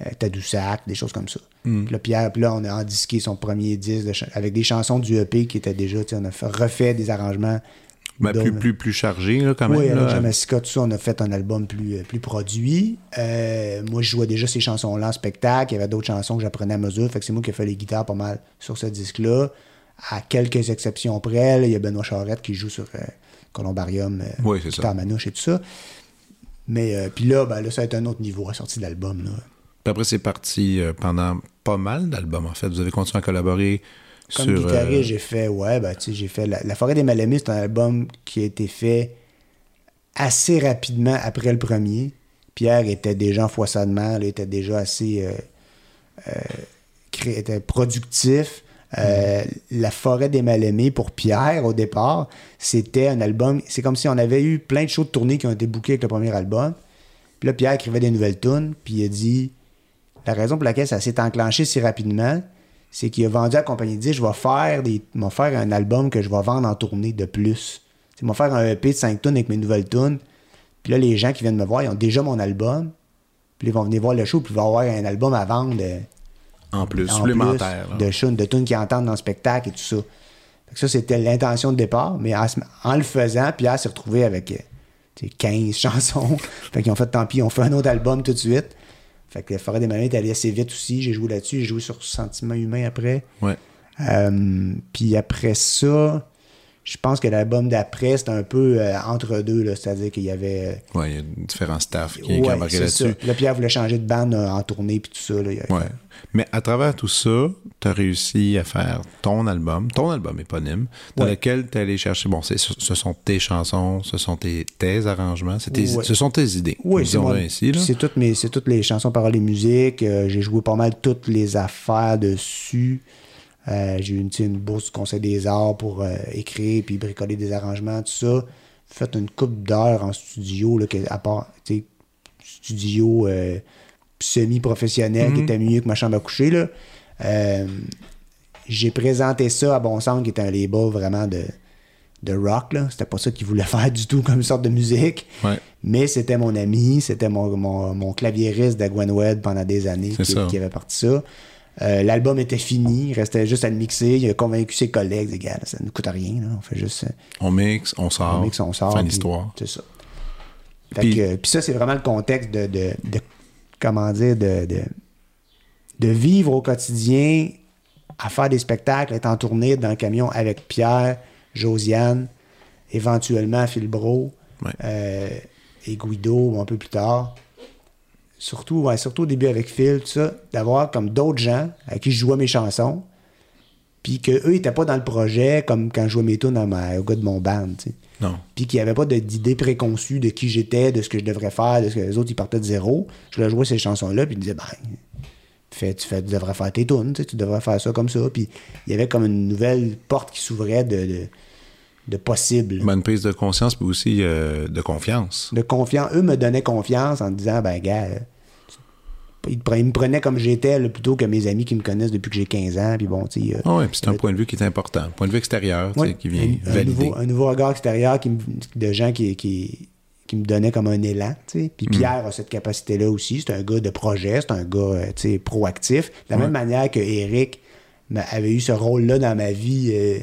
euh, Tadoussac, des choses comme ça. Mm. Puis là, Pierre, puis là, on a endisqué son premier disque de avec des chansons du EP qui étaient déjà, on a fait- refait des arrangements. Ben, plus, plus, plus chargé, là, quand même. Oui, là. Jamassica, tout ça, on a fait un album plus, plus produit. Moi, je jouais déjà ces chansons-là en spectacle. Il y avait d'autres chansons que j'apprenais à mesure. Fait que c'est moi qui ai fait les guitares pas mal sur ce disque-là. à quelques exceptions près. là, Il y a Benoît Charette qui joue sur Columbarium, euh, Oui, guitare manouche et tout ça. Mais euh, puis là, ben, là, ça va être un autre niveau à sortie de l'album. là. Puis après, c'est parti euh, pendant pas mal d'albums, en fait. Vous avez continué à collaborer Comme sur... guitariste, euh, j'ai fait, ouais, ben, tu sais, j'ai fait La, La Forêt des Malémis, c'est un album qui a été fait assez rapidement après le premier. Pierre était déjà en foisonnement, là, était déjà assez était productif. Euh, La Forêt des Mal-Aimés pour Pierre, au départ, c'était un album. C'est comme si on avait eu plein de shows de tournée qui ont été bookés avec le premier album. Puis là, Pierre écrivait des nouvelles tunes, puis il a dit la raison pour laquelle ça s'est enclenché si rapidement, c'est qu'il a vendu à la compagnie disques, je vais faire des. faire un album que je vais vendre en tournée de plus. Je vais faire un EP de 5 tunes avec mes nouvelles tunes. Puis là, les gens qui viennent me voir, ils ont déjà mon album. Puis ils vont venir voir le show, puis il va y avoir un album à vendre. Euh, en plus, en supplémentaire. plus de tunes, de tunes qu'ils entendent dans le spectacle et tout ça. Fait que ça, c'était l'intention de départ, mais en, le faisant, Pierre s'est retrouvé avec euh, tu sais, 15 chansons. fait qu'ils ont fait tant pis, on fait un autre album tout de suite. Fait que Forêt des Malins est allé assez vite aussi. J'ai joué là-dessus, j'ai joué sur Sentiment humain après. Ouais. Euh, puis après ça, je pense que l'album d'après, c'était un peu euh, entre deux, c'est-à-dire qu'il y avait. Ouais, il y a différents staffs qui, Ouais, c'est ça. là-dessus. Là, Pierre voulait changer de bande euh, en tournée puis tout ça. Là, Il y a- Ouais. Mais à travers tout ça, tu as réussi à faire ton album, ton album éponyme, dans Ouais. lequel tu es allé chercher. Bon, c'est- ce sont tes chansons, ce sont tes, tes arrangements, c'est tes- ce sont tes idées. Oui, c'est ainsi. C'est toutes, mes, c'est toutes les chansons, paroles et musique. Euh, j'ai joué pas mal toutes les affaires dessus. Euh, j'ai eu une, bourse du Conseil des Arts pour euh, écrire puis bricoler des arrangements, tout ça. Fait une coupe d'heures en studio, là, que, à part, studio euh, semi-professionnel qui était mieux que ma chambre à coucher. Là. J'ai présenté ça à Bon Sang, qui est un label vraiment de, de rock. Là. C'était pas ça qu'il voulait faire du tout comme sorte de musique. Ouais. Mais c'était mon ami, c'était mon, mon, mon claviériste de Gwen Wed pendant des années qui avait parti ça. Euh, L'album était fini, il restait juste à le mixer. Il a convaincu ses collègues, les gars, ça ne coûte rien, là. on fait juste euh, On mixe, on sort, on mixe, on sort. fin d'histoire. C'est ça. Fait Puis- que, puis ça, c'est vraiment le contexte de, de, de- comment dire, de, de, de vivre au quotidien, à faire des spectacles, être en tournée dans le camion avec Pierre, Josiane, éventuellement Phil Bro Ouais. euh, et Guido un peu plus tard. Surtout, ouais, surtout au début avec Phil, tout ça, d'avoir comme d'autres gens à qui je jouais mes chansons, puis qu'eux n'étaient pas dans le projet comme quand je jouais mes tunes à ma- au gars de mon band. tu sais Non. puis qu'il n'y avait pas d'idée préconçue de qui j'étais, de ce que je devrais faire, de ce que les autres ils partaient de zéro. Je leur jouais ces chansons-là, puis ils disaient, ben, fais, tu, fais, tu devrais faire tes tunes, tu sais, tu devrais faire ça comme ça. Puis il y avait comme une nouvelle porte qui s'ouvrait de, de, de possible, Ben, une prise de conscience, puis aussi euh, de confiance. de confiance. Eux me donnaient confiance en disant, ben, gars, euh, ils me prenaient comme j'étais, là, plutôt que mes amis qui me connaissent depuis que j'ai 15 ans, puis bon, tu sais. euh, Ah puis c'est un point de vue qui est important. Un point de vue extérieur, Ouais, qui vient un, un valider. nouveau, un nouveau regard extérieur qui me- de gens qui, qui, qui me donnaient comme un élan. tu sais. Mm. Puis Pierre a cette capacité-là aussi. C'est un gars de projet, c'est un gars euh, proactif. De la Ouais. même manière que Eric avait eu ce rôle-là dans ma vie euh,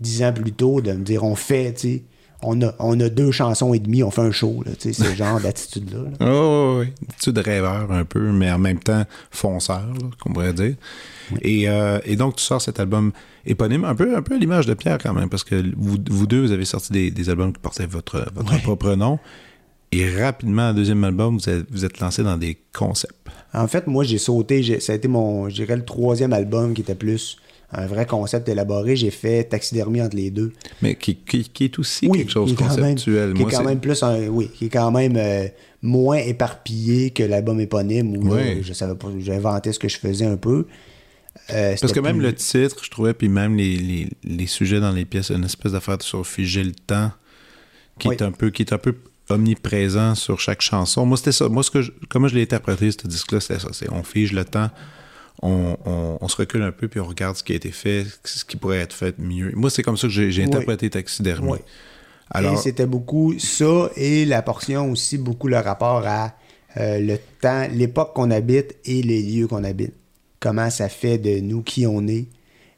dix ans plus tôt, de me dire on fait, tu sais, on a, on a deux chansons et demie, on fait un show. là, tu sais, ce genre d'attitude-là. là. Ah oui, oui. Attitude de rêveur un peu, mais en même temps fonceur, qu'on pourrait dire. Et, euh, et donc, tu sors cet album éponyme, un peu, un peu à l'image de Pierre quand même, parce que vous, vous deux, vous avez sorti des, des albums qui portaient votre, votre propre nom. Et rapidement, un deuxième album, vous êtes, vous êtes lancé dans des concepts. En fait, moi, j'ai sauté. Ça a été mon, je dirais, le troisième album qui était plus un vrai concept élaboré. J'ai fait taxidermie entre les deux. Mais qui, qui, qui est aussi Oui, quelque chose quand conceptuel. Même, qui est quand même plus un, oui, qui est quand même euh, moins éparpillé que l'album éponyme où là, Ouais. je savais pas, j'inventais ce que je faisais un peu. Euh, Parce que même plus- le titre, je trouvais, puis même les, les, les sujets dans les pièces, une espèce d'affaire sur figer le temps qui Oui. est un peu qui est un peu omniprésent sur chaque chanson. Moi, c'était ça. Moi, ce que je- comment je l'ai interprété, ce disque-là, c'était ça. C'est on fige le temps, on, on- on se recule un peu, puis on regarde ce qui a été fait, ce qui pourrait être fait mieux. Moi, c'est comme ça que j'ai j'ai Oui. interprété Taxidermie. Oui. Alors, c'était beaucoup ça et la portion aussi beaucoup le rapport à euh, le temps, l'époque qu'on habite et les lieux qu'on habite. Comment ça fait de nous qui on est.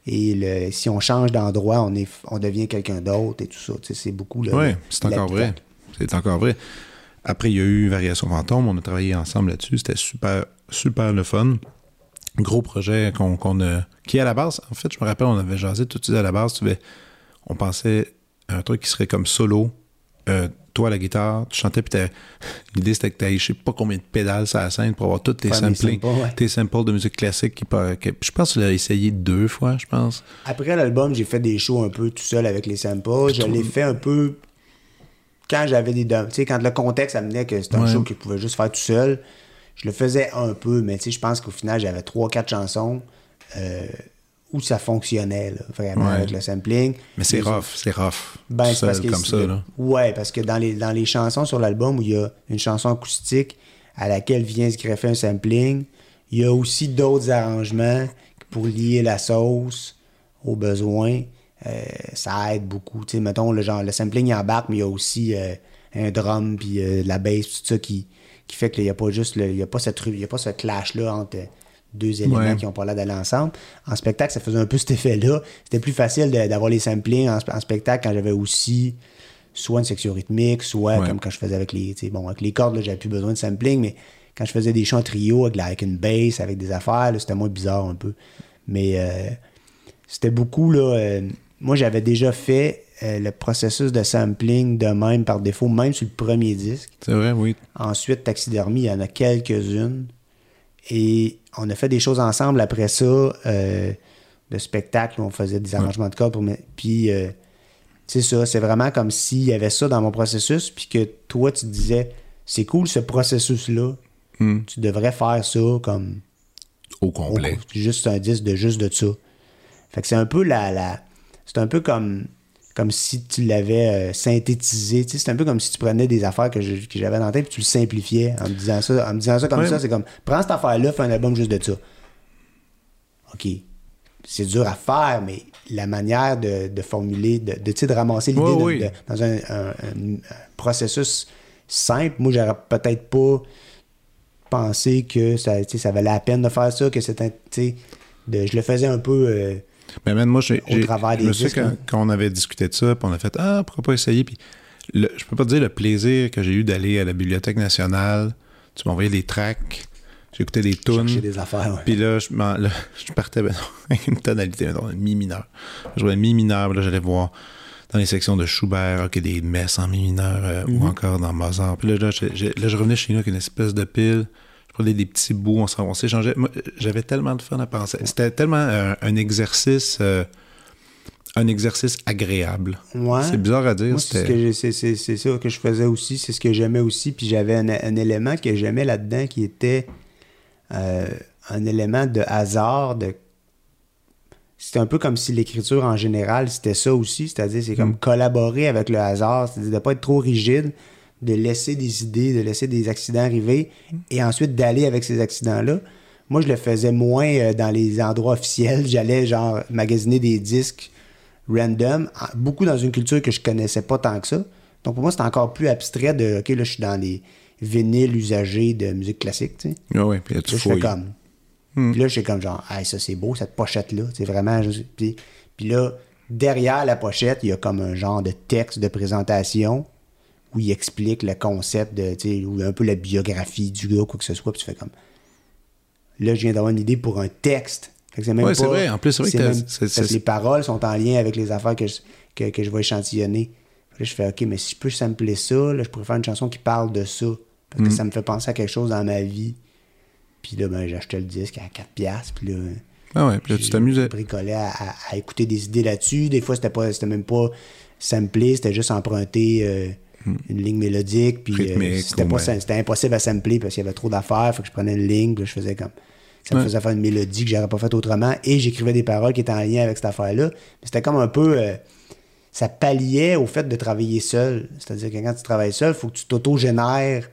Et le, si on change d'endroit, on, est, on devient quelqu'un d'autre et tout ça. Tu sais, c'est beaucoup le. Oui, c'est encore vrai. C'est encore vrai. Après, il y a eu Variation Fantôme. On a travaillé ensemble là-dessus. C'était super, super le fun. Gros projet qu'on qu'on a. Qui, à la base, en fait, je me rappelle, on avait jasé tout de suite à la base, tu sais, on pensait à un truc qui serait comme solo. euh, toi, à la guitare, tu chantais, puis l'idée c'était que tu je sais pas combien de pédales sur la scène pour avoir tous tes samples, ouais. tes samples de musique classique. Qui, que- je pense que tu l'as essayé deux fois, je pense. Après l'album, j'ai fait des shows un peu tout seul avec les samples. Je l'ai fait un peu quand j'avais des Tu sais, quand le contexte amenait que c'était un Ouais. show que je pouvais juste faire tout seul, je le faisais un peu, mais tu sais, je pense qu'au final, j'avais trois, quatre chansons euh, où ça fonctionnait, là, vraiment, Ouais. avec le sampling. Mais c'est rough, c'est rough. Ben, c'est parce que comme ça, là. Ouais, parce que dans les, dans les chansons sur l'album où il y a une chanson acoustique à laquelle vient se greffer un sampling, il y a aussi d'autres arrangements pour lier la sauce aux besoins. Euh, ça aide beaucoup. Tu sais, mettons, le, genre, le sampling il embarque, mais il y a aussi euh, un drum, puis de la bass, tout ça qui, qui fait qu'il n'y a pas juste le, il y a pas ce truc, il y a pas ce clash-là entre deux éléments Ouais. qui n'ont pas l'air d'aller ensemble. En spectacle, ça faisait un peu cet effet-là. C'était plus facile d'avoir les samplings en, spe- en spectacle quand j'avais aussi soit une section rythmique, soit Ouais. comme quand je faisais avec les, bon, avec les cordes, j'avais plus besoin de sampling, mais quand je faisais des chants trio avec, la- avec une bass, avec des affaires, c'était moins bizarre un peu. Mais euh, c'était beaucoup, là. euh, moi, j'avais déjà fait euh, le processus de sampling de même par défaut, même sur le premier disque. C'est vrai, oui. Ensuite, Taxidermie, il y en a quelques-unes. Et on a fait des choses ensemble après ça, euh, de spectacle où on faisait des arrangements de cordes. Pour Puis, euh, c'est ça, c'est vraiment comme s'il y avait ça dans mon processus, puis que toi, tu disais, c'est cool ce processus-là, Hmm. tu devrais faire ça comme Au au- complet. juste un disque de juste de ça. Fait que c'est un peu la. la c'est un peu comme comme si tu l'avais euh, synthétisé. Tu sais, c'est un peu comme si tu prenais des affaires que, je- que j'avais dans la tête et tu le simplifiais en me disant ça. En me disant ça comme ça, c'est comme prends cette affaire-là, fais un album juste de ça. OK. C'est dur à faire, mais la manière de, de formuler, de, de, ramasser l'idée oui. dans un, un- un- un processus simple, moi, j'aurais peut-être pas pensé que ça, valait la peine de faire ça, que c'était, tu sais, de- je le faisais un peu... euh, Mais man, moi, j'ai, Au travers je des me souviens disques, quand, hein. quand on avait discuté de ça, puis on a fait Ah, pourquoi pas essayer? Puis le- je peux pas te dire le plaisir que j'ai eu d'aller à la Bibliothèque nationale. Tu m'envoyais des tracks, j'écoutais des tunes. chercher des affaires. ouais. Puis là, je, là, je partais ben, avec une tonalité, un mi mineur. Je jouais mi mineur, là, j'allais voir dans les sections de Schubert, ok, des messes en mi mineur euh, Mhm. ou encore dans Mozart. Puis là, là, je revenais chez nous avec une espèce de pile. Je prenais des petits bouts, on, s'échangeait. J'avais tellement de fun à penser. C'était tellement euh, un exercice, euh, un exercice agréable. Ouais. C'est bizarre à dire. C'est ce ça que je faisais aussi, c'est ce que j'aimais aussi. Puis j'avais un, un élément que j'aimais là-dedans qui était euh, un élément de hasard. De... C'était un peu comme si l'écriture en général, c'était ça aussi. C'est-à-dire, c'est comme collaborer avec le hasard, c'est-à-dire de ne pas être trop rigide, de laisser des idées, de laisser des accidents arriver et ensuite d'aller avec ces accidents-là. Moi, je le faisais moins euh, dans les endroits officiels. J'allais, genre, magasiner des disques random, beaucoup dans une culture que je connaissais pas tant que ça. Donc pour moi, c'était encore plus abstrait de OK, là, je suis dans les vinyles usagés de musique classique, tu sais. Ah ouais, puis là, tu Là, je fais comme. Hmm. Puis là, je fais comme genre, hey, ça c'est beau, cette pochette-là. C'est vraiment. juste- Puis, puis là, derrière la pochette, il y a comme un genre de texte de présentation où il explique le concept de, tu sais, ou un peu la biographie du gars, quoi que ce soit. Puis tu fais comme. Là, je viens d'avoir une idée pour un texte. Fait que c'est même Ouais, pas- c'est vrai. En plus, c'est vrai que même- c'est- les paroles sont en lien avec les affaires que je, que, que je vais échantillonner. Là, je fais, OK, mais si je peux sampler ça, là, je pourrais faire une chanson qui parle de ça. Parce Mm. que ça me fait penser à quelque chose dans ma vie. Puis là, ben, acheté le disque à 4$. piastres, Puis là, Ah ouais, puis là, tu t'amusais. bricolé à, à- à écouter des idées là-dessus. Des fois, c'était pas c'était même pas samplé, c'était juste emprunter euh, une ligne mélodique. Puis euh, Hmm. C'était, ou pas, c'était impossible à sampler parce qu'il y avait trop d'affaires. Fait que je prenais une ligne, puis je faisais comme. Ça me Ouais. faisait faire une mélodie que j'aurais pas faite autrement. Et j'écrivais des paroles qui étaient en lien avec cette affaire-là. Mais c'était comme un peu. euh, ça palliait au fait de travailler seul. C'est-à-dire que quand tu travailles seul, il faut que tu t'auto-génères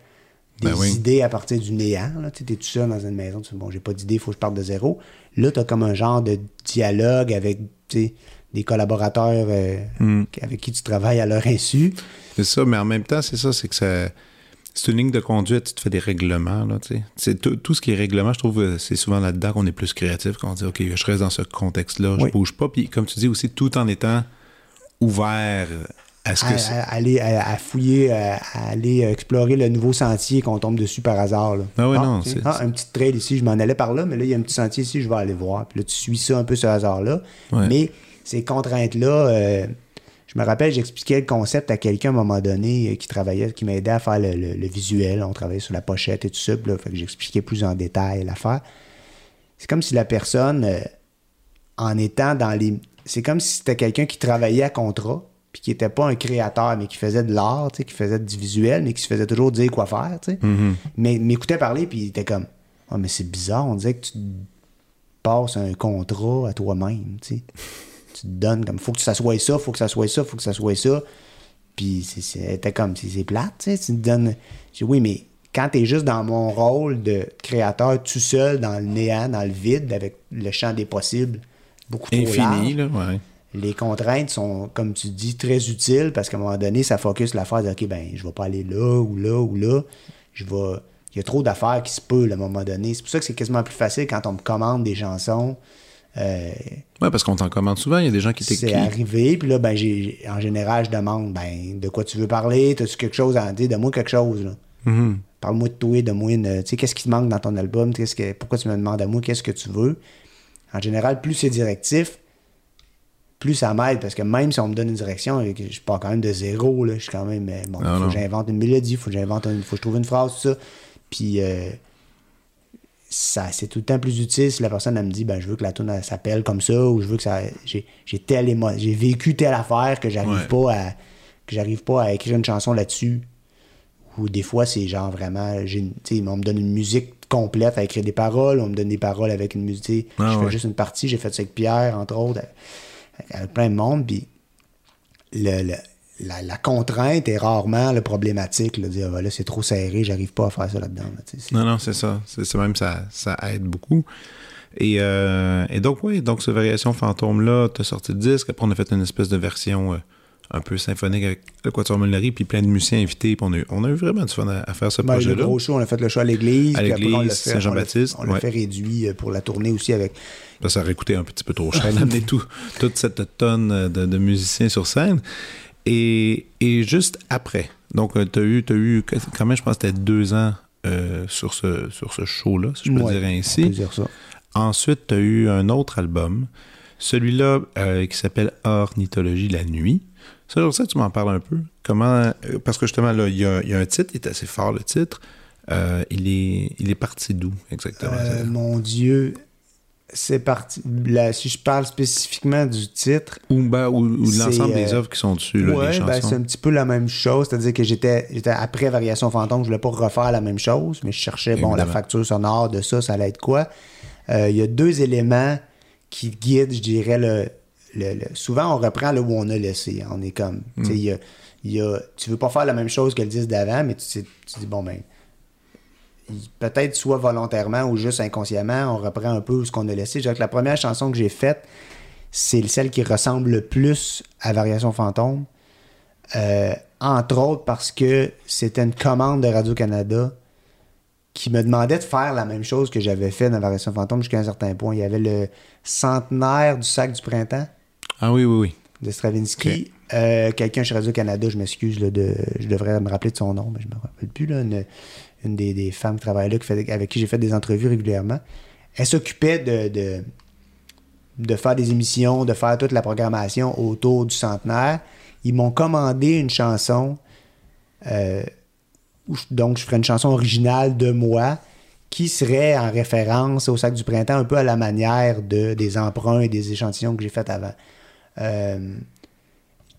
des Ben oui. idées à partir du néant. Tu es tout seul dans une maison, tu dis, bon, j'ai pas d'idée, il faut que je parte de zéro. Là, tu as comme un genre de dialogue avec des collaborateurs euh, Hmm. avec qui tu travailles à leur insu. C'est ça, mais en même temps, c'est ça, c'est que ça. C'est une ligne de conduite, tu te fais des règlements, là, tu sais. Tout, ce qui est règlement, je trouve, euh, c'est souvent là-dedans qu'on est plus créatif, qu'on dit, OK, je reste dans ce contexte-là, je Oui. bouge pas. Puis, comme tu dis aussi, tout en étant ouvert à, que c'est- à- aller à, à fouiller, à, à aller explorer le nouveau sentier qu'on tombe dessus par hasard. Là. Ah oui, non, tiens, c'est- ah, un petit trail ici, je m'en allais par là, mais là, il y a un petit sentier ici, je vais aller voir. Puis là, tu suis ça un peu ce hasard-là. Ouais. Mais ces contraintes-là, euh, je me rappelle, j'expliquais le concept à quelqu'un à un moment donné euh, qui travaillait, qui m'aidait à faire le, le- le visuel. On travaillait sur la pochette et tout ça. Là, fait que j'expliquais plus en détail l'affaire. C'est comme si la personne, euh, en étant dans les. C'est comme si c'était quelqu'un qui travaillait à contrat, puis qui n'était pas un créateur, mais qui faisait de l'art, qui faisait du visuel, mais qui se faisait toujours dire quoi faire, tu sais. Mais m'écoutait parler, puis il était comme Ah, mais c'est bizarre, on dirait que tu passes un contrat à toi-même, tu. Tu te donnes comme faut que ça soit ça, faut que ça soit ça, faut que ça soit ça. Puis c'était comme si c'est plate, tu sais. Tu te donnes. J'ai dit, oui, mais quand t'es juste dans mon rôle de créateur tout seul, dans le néant, dans le vide, avec le champ des possibles beaucoup trop Infini, large, là, ouais. les contraintes sont, comme tu dis, très utiles parce qu'à un moment donné, ça focus l'affaire de OK, ben, je vais pas aller là ou là ou là. Je vais. Il y a trop d'affaires qui se peuvent à un moment donné. C'est pour ça que c'est quasiment plus facile quand on me commande des chansons. Euh, Ouais, parce qu'on t'en commande souvent, il y a des gens qui c'est t'écrivent. arrivé, puis là, ben, j'ai, en général, je demande, ben, de quoi tu veux parler? T'as-tu quelque chose à dire? Donne-moi quelque chose, là. Mhm. Parle-moi de toi, donne-moi une. Tu sais, qu'est-ce qui te manque dans ton album? Qu'est-ce que, pourquoi tu me demandes à moi? Qu'est-ce que tu veux? En général, plus c'est directif, plus ça m'aide parce que même si on me donne une direction, je pars quand même de zéro, là, je suis quand même. euh, Bon, Ah, faut non. que j'invente une mélodie, faut que j'invente une, faut que je trouve une phrase, tout ça. Puis euh, ça, c'est tout le temps plus utile si la personne elle me dit ben je veux que la tune elle s'appelle comme ça ou je veux que ça j'ai j'ai telle j'ai vécu telle affaire que j'arrive Ouais. pas à que j'arrive pas à écrire une chanson là-dessus ou des fois c'est genre vraiment j'ai on me donne une musique complète à écrire des paroles on me donne des paroles avec une musique Ah je fais ouais. juste une partie j'ai fait ça avec Pierre entre autres avec, avec plein de monde puis le, le- la, la contrainte est rarement le problématique là, dire Ah, là c'est trop serré j'arrive pas à faire ça là-dedans là, Non, non, c'est ça. C'est même ça, ça aide beaucoup. Et, euh, et donc, oui, donc, cette variation fantôme-là, t'as sorti le disque. Après, on a fait une espèce de version euh, un peu symphonique avec le Quatuor Molinari, puis plein de musiciens invités. Puis on a eu, on a eu vraiment du fun à, à faire ce Ben, le projet-là. gros show, on a fait le show à l'église. À l'église, Saint-Jean-Baptiste, On l'a ouais. fait réduit euh, pour la tournée aussi avec. Ça aurait coûté un petit peu trop cher d'amener tout, toute cette tonne de, de musiciens sur scène. Et, et juste après, donc tu as eu, t'as eu quand même, je pense que c'était deux ans euh, sur ce, sur ce show-là, si je peux Ouais, dire On ainsi. peut dire ça. Ensuite, tu as eu un autre album, celui-là euh, qui s'appelle Ornithologie la nuit. Ça, je sais que tu m'en parles un peu. Comment, euh, parce que justement, là, il y a, il y a un titre, il est assez fort, le titre. Euh, il, est, il est parti d'où exactement? Euh, mon Dieu, c'est parti. là, si je parle spécifiquement du titre, ou ben, ou, ou c'est, l'ensemble des euh, œuvres qui sont dessus, là, les ben, chansons. c'est un petit peu la même chose. C'est-à-dire que j'étais j'étais après Variation Fantôme, je voulais pas refaire la même chose, mais je cherchais, bon, la facture sonore de ça, ça allait être quoi. Euh, Il y a deux éléments qui guident, je dirais, le, le- le- Souvent, on reprend là où on a laissé. On est comme. il y a- y a- tu veux pas faire la même chose que le disque d'avant, mais tu, tu dis, bon, ben. Peut-être soit volontairement ou juste inconsciemment, on reprend un peu ce qu'on a laissé. Je dirais que la première chanson que j'ai faite, c'est celle qui ressemble le plus à Variation Fantôme. Euh, entre autres parce que c'était une commande de Radio-Canada qui me demandait de faire la même chose que j'avais fait dans Variation Fantôme jusqu'à un certain point. Il y avait le centenaire du sac du printemps Ah oui, oui, oui. de Stravinsky. Euh, Quelqu'un chez Radio-Canada, je m'excuse, de, je devrais me rappeler de son nom, mais je me rappelle plus. Là, une une des, femmes qui travaille là, qui avec qui j'ai fait des entrevues régulièrement. Elle s'occupait de, de, de faire des émissions, de faire toute la programmation autour du centenaire. Ils m'ont commandé une chanson, euh, donc je ferais une chanson originale de moi qui serait en référence au sac du printemps, un peu à la manière de, des emprunts et des échantillons que j'ai fait avant. Euh,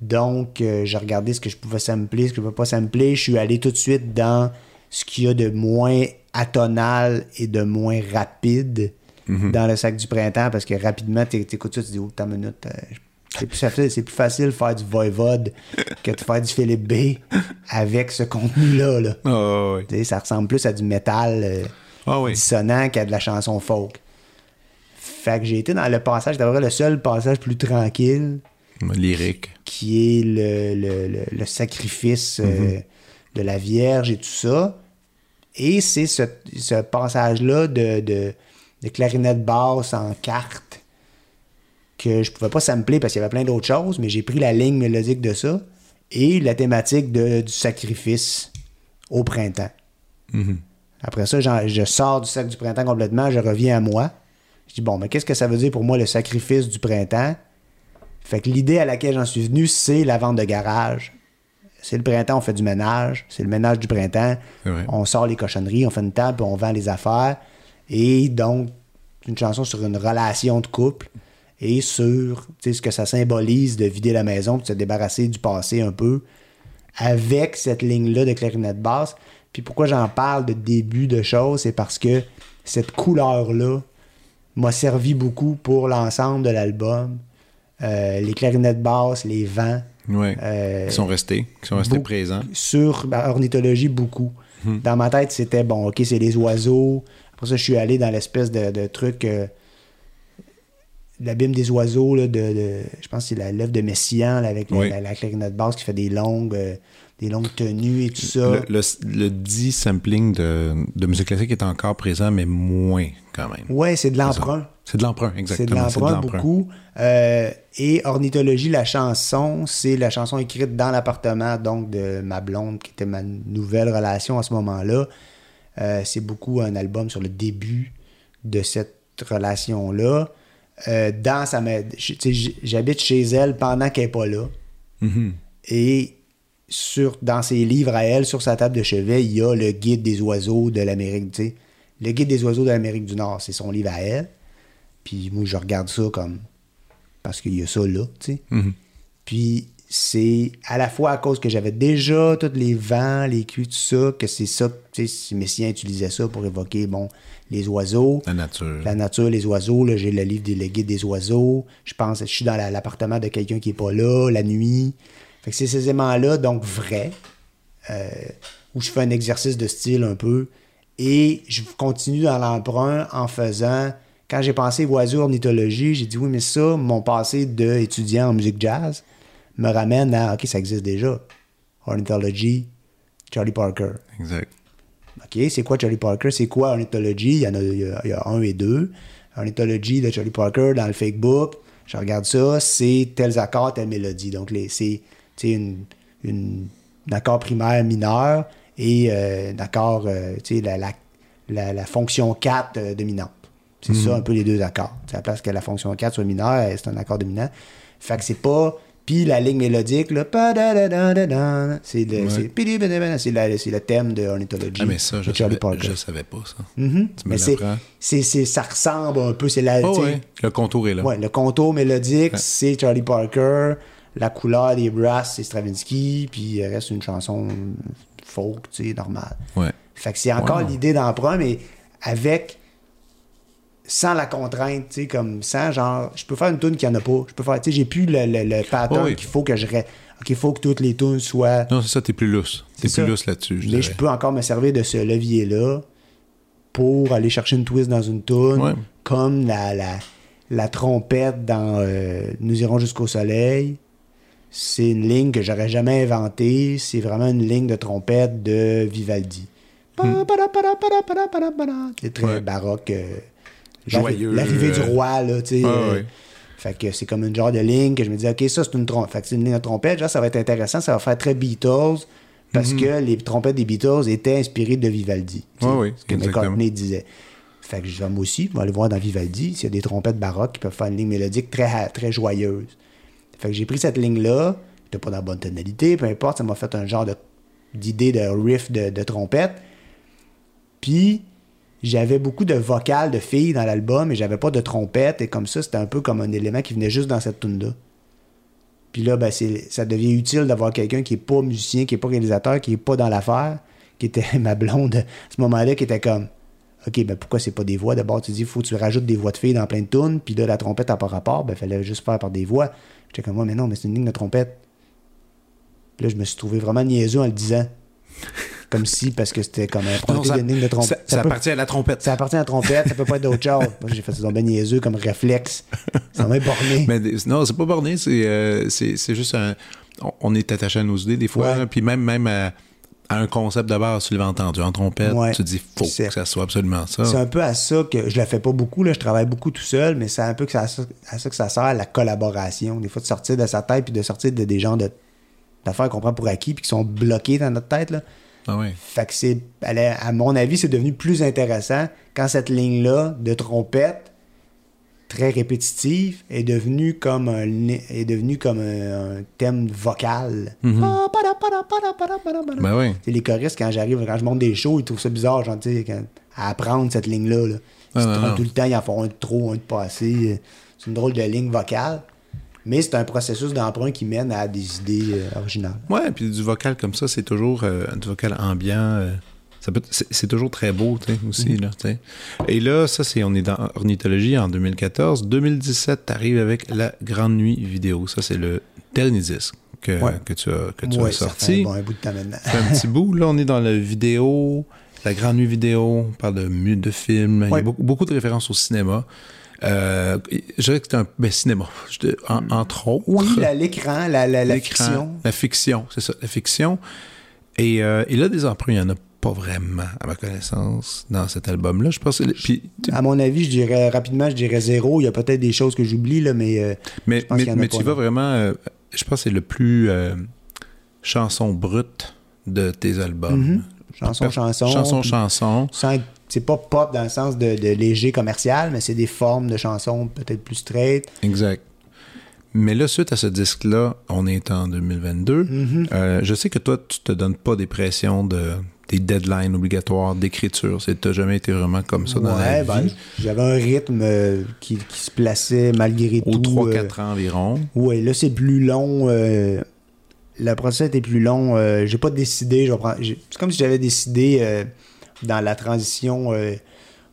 donc, euh, j'ai regardé ce que je pouvais sampler, ce que je pouvais pas sampler. Je suis allé tout de suite dans ce qu'il y a de moins atonal et de moins rapide dans le sac du printemps parce que rapidement, tu écoutes ça, tu dis, oh, t'as une minute. euh, c'est plus, facile, plus facile de faire du Voivode que de faire du Philippe B avec ce contenu-là. Là. Oui. Sais, Ça ressemble plus à du métal euh, Ah oui. dissonant qu'à de la chanson folk. Fait que j'ai été dans le passage, d'abord le seul passage plus tranquille Lyrique. qui est le, le- le- le sacrifice euh, de la Vierge et tout ça. Et c'est ce, ce passage-là de, de, de clarinette basse en carte que je pouvais pas sampler parce qu'il y avait plein d'autres choses, mais j'ai pris la ligne mélodique de ça et la thématique de- du sacrifice au printemps. Mhm. Après ça, je sors du sac du printemps complètement, je reviens à moi. Je dis, bon, mais qu'est-ce que ça veut dire pour moi le sacrifice du printemps? Fait que l'idée à laquelle j'en suis venu, c'est la vente de garage. C'est le printemps, on fait du ménage. C'est le ménage du printemps. On sort les cochonneries, on fait une table, puis on vend les affaires. Et donc, une chanson sur une relation de couple et sur ce que ça symbolise de vider la maison, de se débarrasser du passé un peu avec cette ligne-là de clarinette basse. Puis pourquoi j'en parle de début de choses, c'est parce que cette couleur-là m'a servi beaucoup pour l'ensemble de l'album. Euh, les clarinettes basses, les vents. Ouais. Euh, qui sont restés, qui sont restés présents. Sur ben, ornithologie, beaucoup. Hmm. Dans ma tête, c'était bon, ok, c'est les oiseaux. Après ça, je suis allé dans l'espèce de, de truc. euh, L'abîme des oiseaux, là, de, de- je pense que c'est la l'œuvre de Messiaen là, avec la- la, la clarinette basse qui fait des longues, euh, des longues tenues et tout ça. Le, le, le dit sampling de, de musique classique est encore présent, mais moins quand même. Ouais, c'est de l'emprunt. C'est de l'emprunt, C'est exactement. de l'emprunt beaucoup. Euh, et Ornithologie, la chanson, c'est la chanson écrite dans l'appartement donc de ma blonde, qui était ma nouvelle relation à ce moment-là. Euh, c'est beaucoup un album sur le début de cette relation-là. Euh, dans sa J'habite chez elle pendant qu'elle n'est pas là. Mhm. Et sur, dans ses livres à elle, sur sa table de chevet, il y a le guide des oiseaux de l'Amérique. tu sais. Le guide des oiseaux de l'Amérique du Nord, c'est son livre à elle. Puis moi, je regarde ça comme. Parce qu'il y a ça là, tu sais. Mhm. Puis c'est à la fois à cause que j'avais déjà tous les vents, les culs, tout ça, que c'est ça, tu sais, si Messien utilisait ça pour évoquer, bon, les oiseaux. La nature. La nature, les oiseaux, là, j'ai le livre des le guide des oiseaux. Je pense, je suis dans la- l'appartement de quelqu'un qui est pas là, la nuit. Fait que c'est ces aimants-là, donc vrais, euh, où je fais un exercice de style un peu. Et je continue dans l'emprunt en faisant. Quand j'ai pensé oiseaux ornithologie, j'ai dit oui, mais ça, mon passé d'étudiant en musique jazz me ramène à OK, ça existe déjà. Ornithology, Charlie Parker. Exact. OK, c'est quoi Charlie Parker? C'est quoi Ornithology? Il y en a, il y a, il y a un et deux. Ornithology de Charlie Parker dans le fake book. Je regarde ça, c'est tels accords, telle mélodie. Donc, les- c'est une, une, un accord primaire mineur et euh, un accord, euh, la, la, la, la fonction 4 euh, dominante. C'est ça un peu les deux accords. C'est à la place que la fonction 4 soit mineure, c'est un accord dominant. Fait que c'est pas. Puis la ligne mélodique, là, c'est le, Ouais. c'est pidi-bidi-bidi, c'est la- c'est le thème de Ornithology Ah, mais ça, je savais, je savais pas ça. Mhm. Tu me Mais c'est, ça ressemble un peu, c'est la, Oh, ouais. Le contour est là. ouais, le contour mélodique, c'est Charlie Parker, la couleur des brasses, c'est Stravinsky, puis il reste une chanson folk, tu sais, normale. Ouais. Fait que c'est encore Wow. l'idée d'emprunt, mais avec sans la contrainte, tu sais, comme sans genre, je peux faire une tune qu'il n'y en a pas. Je peux faire, tu sais, j'ai plus le, le, le pattern Oh oui. qu'il faut que je. ré- OK, il faut que toutes les tunes soient. Non, c'est ça, t'es plus lousse. T'es plus lousse là-dessus, mais je peux encore me servir de ce levier-là pour aller chercher une twist dans une tune, Ouais. comme la, la, la trompette dans euh, Nous irons jusqu'au soleil. C'est une ligne que j'aurais jamais inventée. C'est vraiment une ligne de trompette de Vivaldi. C'est très. Ouais. baroque. euh, Joyeux, L'arrivée du euh, roi, là, tu sais. Ah, euh. Fait que c'est comme une genre de ligne que je me dis, OK, ça, c'est une trompette. Fait que c'est une ligne de trompette. Genre, ça va être intéressant. Ça va faire très Beatles parce Mhm. que les trompettes des Beatles étaient inspirées de Vivaldi. Ouais, ouais, ce que. McCartney disait. Fait que je vais moi aussi, je vais aller voir dans Vivaldi s'il y a des trompettes baroques qui peuvent faire une ligne mélodique très, très joyeuse. Fait que j'ai pris cette ligne-là. J'étais pas dans la bonne tonalité, peu importe, ça m'a fait un genre d'idée de, riff de, trompette. Puis j'avais beaucoup de vocales de filles dans l'album et j'avais pas de trompette et comme ça c'était un peu comme un élément qui venait juste dans cette tune là. Puis là ben ça devient utile d'avoir quelqu'un qui est pas musicien, qui est pas réalisateur, qui est pas dans l'affaire, qui était ma blonde à ce moment-là qui était comme OK, ben pourquoi c'est pas des voix? D'abord, tu dis, il faut que tu rajoutes des voix de filles dans plein de tunes, puis là, la trompette n'a pas rapport, ben, il fallait juste faire par des voix. J'étais comme, moi, mais non, mais c'est une ligne de trompette. Puis là, je me suis trouvé vraiment niaiseux en le disant. Comme si, parce que c'était comme un Non, ça, d'une ligne de ça, trompette. ça peut- appartient à la trompette. ça appartient à la trompette, ça peut pas être d'autre chose. Moi, j'ai fait ça bien niaiseux comme réflexe. Ça m'a borné. Mais non, c'est pas borné, c'est euh, juste un. On, est attaché à nos idées des fois, puis même, même à, à un concept de base, tu l'as entendu en trompette, Ouais. tu dis, faut C'est- que ça soit absolument ça. C'est un peu à ça que je le fais pas beaucoup, là, je travaille beaucoup tout seul, mais c'est un peu que ça, à ça que ça sert la collaboration. Des fois, de sortir de sa tête puis de sortir de des gens de d'affaires qu'on prend pour acquis puis qui sont bloquées dans notre tête. Là. Ah oui. Fait que c'est, à mon avis, c'est devenu plus intéressant quand cette ligne-là de trompette très répétitive est devenue comme un, est devenue comme un, un thème vocal. Ben oui. Les choristes, quand j'arrive, quand je monte des shows, ils trouvent ça bizarre, genre, quand- à apprendre cette ligne-là. Là. Ils Ah, se non, trompent non. tout le temps, ils en font un de trop, un de pas assez. C'est une drôle de ligne vocale. Mais c'est un processus d'emprunt qui mène à des idées euh, originales. Ouais, puis du vocal comme ça, c'est toujours euh, du vocal ambiant. euh, ça peut- c'est, toujours très beau, tu aussi, Mhm. là, tu. Et là, ça, c'est, on est dans ornithologie en 2014. 2017, t'arrives avec la Grande Nuit vidéo. Ça, c'est le dernier disque que, Ouais. que tu as, que tu Ouais, as ça sorti. fait un, bon, un bout de temps maintenant. Ça fait un petit bout. Là, on est dans la vidéo, la Grande Nuit vidéo. On parle de, films. Il y a beaucoup, beaucoup de références au cinéma. Euh, je dirais que c'est un ben, cinéma, en- entre autres. Oui, l'écran, la, la, fiction. La fiction, c'est ça, la fiction. Et, euh, et là, des emprunts, il n'y en a pas vraiment, à ma connaissance, dans cet album-là. Je pense. Puis, À mon avis, je dirais rapidement, je dirais zéro. Il y a peut-être des choses que j'oublie, là, mais euh, mais je pense mais, qu'il y en a mais pas, tu vas vraiment. euh, je pense que c'est le plus euh, chanson brute de tes albums. Mhm. chanson, chanson. Chanson, chanson. c'est pas pop dans le sens de, de léger commercial, mais c'est des formes de chansons peut-être plus straight. Exact. Mais là, suite à ce disque-là, on est en 2022. Mhm. Euh, je sais que toi, tu te donnes pas des pressions de des deadlines obligatoires d'écriture. T'as jamais été vraiment comme ça dans la ouais, ben, vie. j'avais un rythme euh, qui, qui se plaçait malgré Aux tout. 3-4 ans environ. Ouais, là c'est plus long. euh, le processus était plus long. euh, j'ai pas décidé. C'est comme si j'avais décidé euh, dans la transition euh,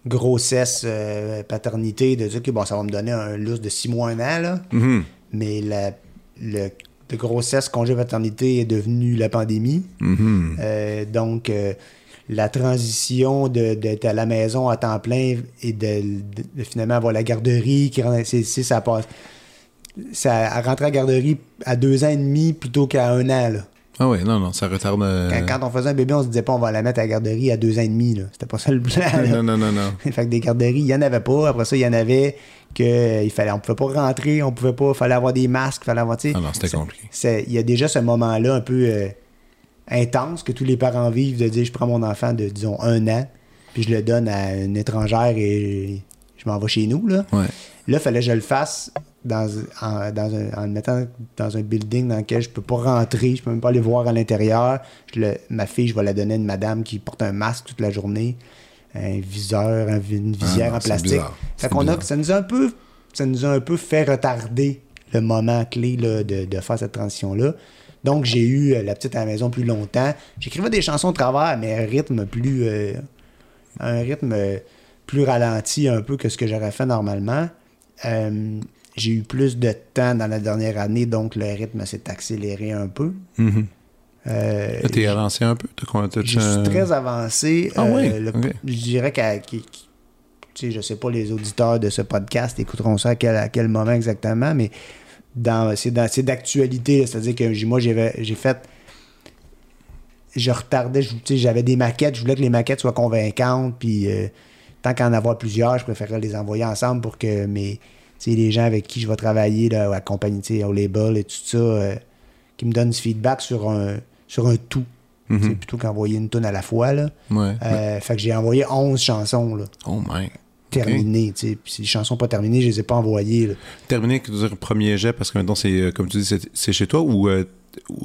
grossesse, euh, paternité, de dire que bon, ça va me donner un lousse de 6 mois, un an. Là. Mhm. Mais la, le, de grossesse, congé paternité est devenu la pandémie. Mhm. Euh, donc, euh, la transition de- d'être à la maison à temps plein et de, de- de finalement avoir la garderie, qui c'est- ça passe. Ça à rentrer à la garderie à deux ans et demi plutôt qu'à un an. Là. Ah ouais, non, non, ça retarde. euh, Quand, quand on faisait un bébé, on se disait pas on va la mettre à la garderie à deux ans et demi. Là. C'était pas ça le plan. là. non, non, non, non. fait que des garderies, il y en avait pas. Après ça, il y en avait que il fallait, on pouvait pas rentrer, on pouvait pas, fallait avoir des masques, fallait avoir, Ah non, c'était compliqué. Il y a déjà ce moment-là un peu euh, intense que tous les parents vivent de dire je prends mon enfant de, disons, un an, puis je le donne à une étrangère et je m'en vais chez nous. Là, Ouais. Là il fallait que je le fasse dans, en, dans un- en le mettant dans un building dans lequel je peux pas rentrer, je peux même pas aller voir à l'intérieur. Ma fille, je vais la donner à une madame qui porte un masque toute la journée, un viseur, un une visière Ah non, en plastique. Fait qu'on a, ça nous a un peu, ça nous a un peu fait retarder le moment clé là, de, de faire cette transition-là. Donc, j'ai eu euh, la petite à la maison plus longtemps. J'écrivais des chansons de travers, mais un rythme plus, euh, un rythme plus ralenti un peu que ce que j'aurais fait normalement. Euh, j'ai eu plus de temps dans la dernière année, donc le rythme s'est accéléré un peu. Euh, Là, t'es avancé un peu? T'as- je suis très avancé. Ah Euh, oui? le- Ok. Je dirais qu'à. qui- tu sais, je sais pas, les auditeurs de ce podcast écouteront ça à quel, à quel moment exactement, mais c'est, d'actualité. C'est-à-dire que moi, j'avais, j'ai fait. Je retardais, j'avais des maquettes, je voulais que les maquettes soient convaincantes, puis euh, tant qu'en avoir plusieurs, je préférais les envoyer ensemble pour que mes, les gens avec qui je vais travailler, là, à la compagnie, au label et tout ça, euh, qui me donnent du feedback sur un, sur un tout. Mhm. Plutôt qu'envoyer une tonne à la fois. Là. Ouais. Euh, Fait que j'ai envoyé 11 chansons là, Oh my. terminées. tu sais. Puis ces chansons pas terminées, je les ai pas envoyées. là. Terminé, que tu dire premier jet, parce que maintenant, c'est, euh, comme tu dis, c'est, chez toi ou. euh,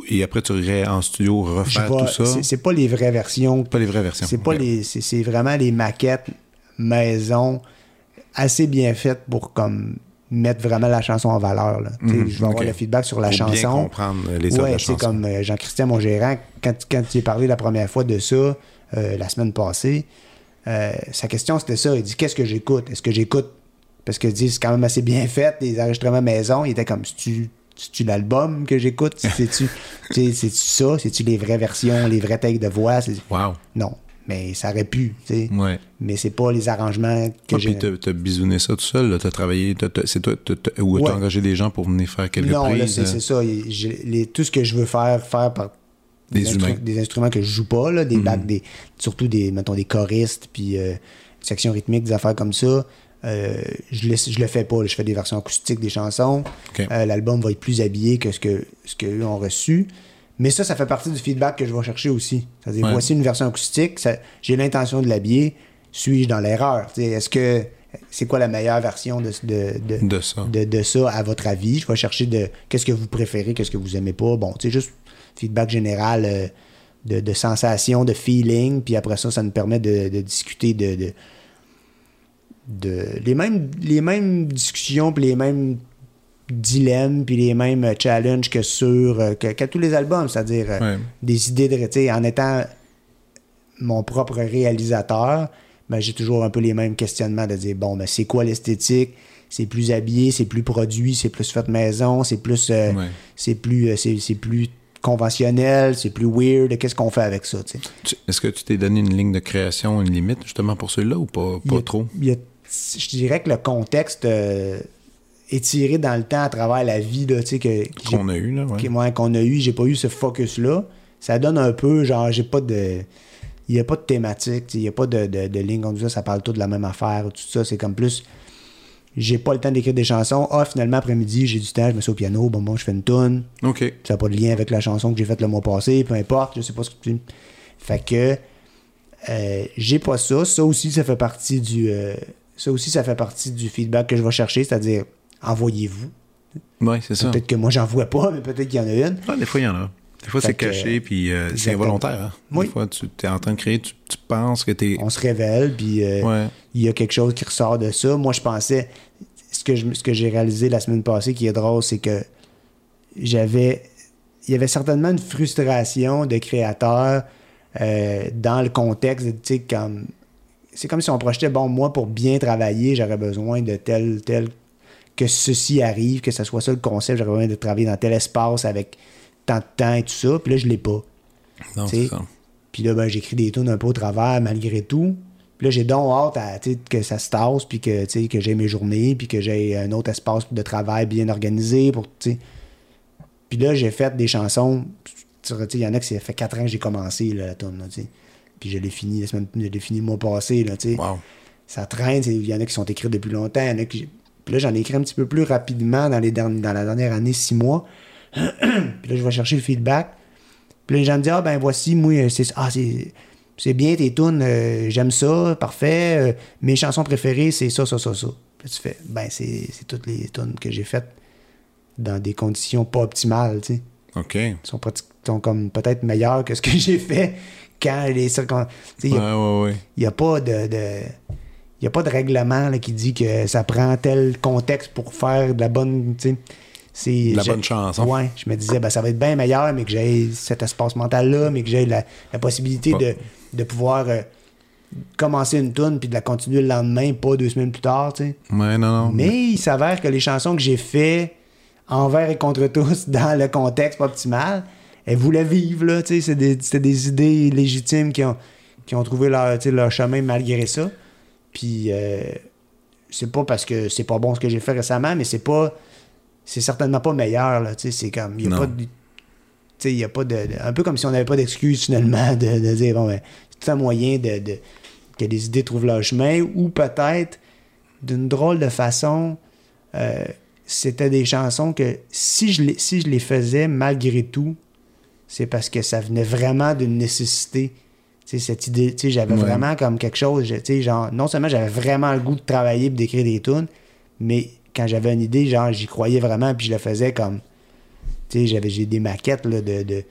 et après, tu irais en studio refaire tout ça? c'est- pas les vraies versions. Pas les vraies versions. C'est pas Ok. les. C'est c'est vraiment les maquettes maison assez bien faites pour comme mettre vraiment la chanson en valeur. là. Tu Mhm, je vais avoir le feedback sur la bien chanson. comprendre euh, les Ouais, c'est comme euh, Jean-Christian, mon gérant, quand, quand il est parlé la première fois de ça, euh, la semaine passée, euh, sa question c'était ça. Il dit Qu'est-ce que j'écoute? Est-ce que j'écoute? Parce que dit c'est quand même assez bien fait, des enregistrements maison. Il était comme C'est-tu c'est-tu l'album que j'écoute? C'est-tu tu ça? C'est-tu les vraies versions, les vrais takes de voix? Wow. Non, mais ça aurait pu, tu sais. Ouais. Mais c'est pas les arrangements que Ah, j'ai. puis t'as, bisouné ça tout seul, t'as travaillé, c'est toi, t'as- ou Ouais. t'as engagé des gens pour venir faire quelques Non, là, prises. c'est euh, c'est ça. Les- tout ce que je veux faire, faire par Des instru- des instruments que je joue pas, là, des Mhm. bacs, des, surtout des, mettons, des choristes, puis euh, section rythmique, des affaires comme ça. Euh, je, je le fais pas. là. Je fais des versions acoustiques des chansons. Euh, L'album va être plus habillé que ce que ce qu'eux ont reçu. Mais ça, ça fait partie du feedback que je vais chercher aussi. C'est-à-dire, Ouais. voici une version acoustique, j'ai l'intention de l'habiller, suis-je dans l'erreur? Est-ce que c'est quoi la meilleure version de, de, de, De ça. de, de ça à votre avis? Je vais chercher de qu'est-ce que vous préférez, qu'est-ce que vous aimez pas? Bon, tu sais, juste feedback général euh, de, de sensation, de feeling, puis après ça, ça nous permet de, discuter de, de, de- les mêmes les mêmes discussions puis les mêmes dilemmes puis les mêmes euh, challenges que sur euh, que, qu'à tous les albums, c'est-à-dire euh, Ouais. des idées de en étant mon propre réalisateur, ben, j'ai toujours un peu les mêmes questionnements de dire bon ben c'est quoi l'esthétique? C'est plus habillé, c'est plus produit, c'est plus fait maison, c'est plus euh, Ouais. c'est plus euh, c'est, c'est plus conventionnel, c'est plus weird, qu'est-ce qu'on fait avec ça, Est-ce que tu t'es donné une ligne de création, une limite, justement, pour celui-là ou pas, Il pas a- trop? il y a- je dirais que le contexte euh, est tiré dans le temps à travers la vie là, tu sais, que, Qu'on a eu, là, ouais. qui- ouais, qu'on a eu, j'ai pas eu ce focus-là. Ça donne un peu, genre, j'ai pas de. Il n'y a pas de thématique, il n'y a pas de, de, de ligne comme ça, ça parle tout de la même affaire, tout ça. C'est comme plus. J'ai pas le temps d'écrire des chansons. Ah, finalement, après-midi, j'ai du temps, je me suis au piano, bon, bon, je fais une tune. OK. Ça n'a pas de lien avec la chanson que j'ai faite le mois passé, peu importe, je sais pas ce que tu. Fait que. euh, j'ai pas ça. Ça aussi, ça fait partie du. euh, ça aussi, ça fait partie du feedback que je vais chercher, c'est-à-dire, envoyez-vous. Ouais, c'est ça. Peut-être que moi, j'en vois pas, mais peut-être qu'il y en a une. Ouais, des fois, il y en a. Des fois, c'est caché, puis euh, c'est exactement. involontaire. hein. Oui. Des fois, tu es en train de créer, tu, tu penses que t'es... On se révèle, puis. euh, Ouais. il y a quelque chose qui ressort de ça. Moi, je pensais, ce que, je- ce que j'ai réalisé la semaine passée qui est drôle, c'est que j'avais, il y avait certainement une frustration de créateur euh, dans le contexte, tu sais, comme, c'est comme si on projetait, bon, moi, pour bien travailler, j'aurais besoin de tel, tel, que ceci arrive, que ce soit ça le concept, j'aurais besoin de travailler dans tel espace avec tant de temps et tout ça, puis là, je l'ai pas. Non, Tu sais, c'est ça. Puis là, ben, j'écris des tunes un peu au travers malgré tout. Puis là, j'ai donc hâte à, que ça se tasse, puis que, que j'ai mes journées, puis que j'ai un autre espace de travail bien organisé. pour. Puis là, j'ai fait des chansons. Il y en a qui ça fait 4 ans que j'ai commencé là, la tune. Puis je l'ai fini la semaine, je l'ai fini le mois passé. Là. Wow. Ça traîne. Il y en a qui sont écrits depuis longtemps. il y en a qui- Puis là, j'en ai écrit un petit peu plus rapidement dans, les derni- dans la dernière année, 6 mois. puis là, je vais chercher le feedback. Puis là, les gens me disent Ah, ben voici, moi, c'est ah, c'est, bien tes tunes, euh, j'aime ça, parfait. euh, mes chansons préférées, c'est ça, ça, ça, ça. Puis là, tu fais Ben, c'est, toutes les tunes que j'ai faites dans des conditions pas optimales, tu sais. OK. Elles sont, sont comme peut-être meilleures que ce que j'ai fait quand les circonstances. Il Ouais, n'y a, ouais, ouais. y a pas de. de il y a pas de règlement là, qui dit que ça prend tel contexte pour faire de la bonne. C'est, la bonne chanson. Ouais, je me disais, ben, ça va être bien meilleur, mais que j'ai cet espace mental-là, mais que j'ai la, la possibilité de, de pouvoir euh, commencer une tune puis de la continuer le lendemain, pas deux semaines plus tard. Ouais, non, non. Mais il s'avère que les chansons que j'ai fait envers et contre tous dans le contexte pas optimal, elles voulaient vivre, là. C'est des, des idées légitimes qui ont, qui ont trouvé leur, leur chemin malgré ça. Puis, euh, c'est pas parce que c'est pas bon ce que j'ai fait récemment, mais c'est pas. C'est certainement pas meilleur, là. C'est comme. Il y a pas de. Il a pas de, Un peu comme si on n'avait pas d'excuse finalement de, de dire, bon, ben, c'est tout un moyen de, de- que les idées trouvent leur chemin, ou peut-être d'une drôle de façon, euh, c'était des chansons que si je, les, si je les faisais malgré tout, c'est parce que ça venait vraiment d'une nécessité. Cette idée, tu sais, j'avais Ouais. vraiment comme quelque chose, je- tu sais, genre, non seulement j'avais vraiment le goût de travailler et d'écrire des tunes, mais quand j'avais une idée, genre, j'y croyais vraiment, puis je le faisais comme, tu sais, j'avais, j'ai des maquettes, là, de, de,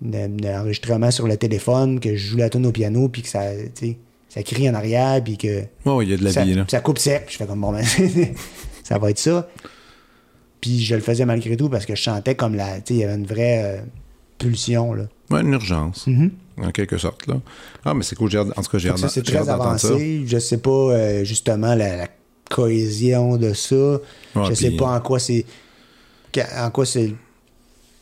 de- d'enregistrement sur le téléphone, que je joue la tune au piano, puis que ça, tu sais, ça crie en arrière, puis que ouais, il y a de la ça, vie, là. ça coupe sec. Puis je fais comme, bon, ben, ça va être ça. Puis je le faisais malgré tout parce que je chantais comme la. Tu sais, il y avait une vraie euh, pulsion, là. Ouais, une urgence, Mhm. En quelque sorte, là. Ah, mais c'est cool. En tout cas, j'ai hâte c'est très avancé. Je sais pas, euh, justement, la, la cohésion de ça. Ouais, je sais pas en quoi c'est. En quoi c'est.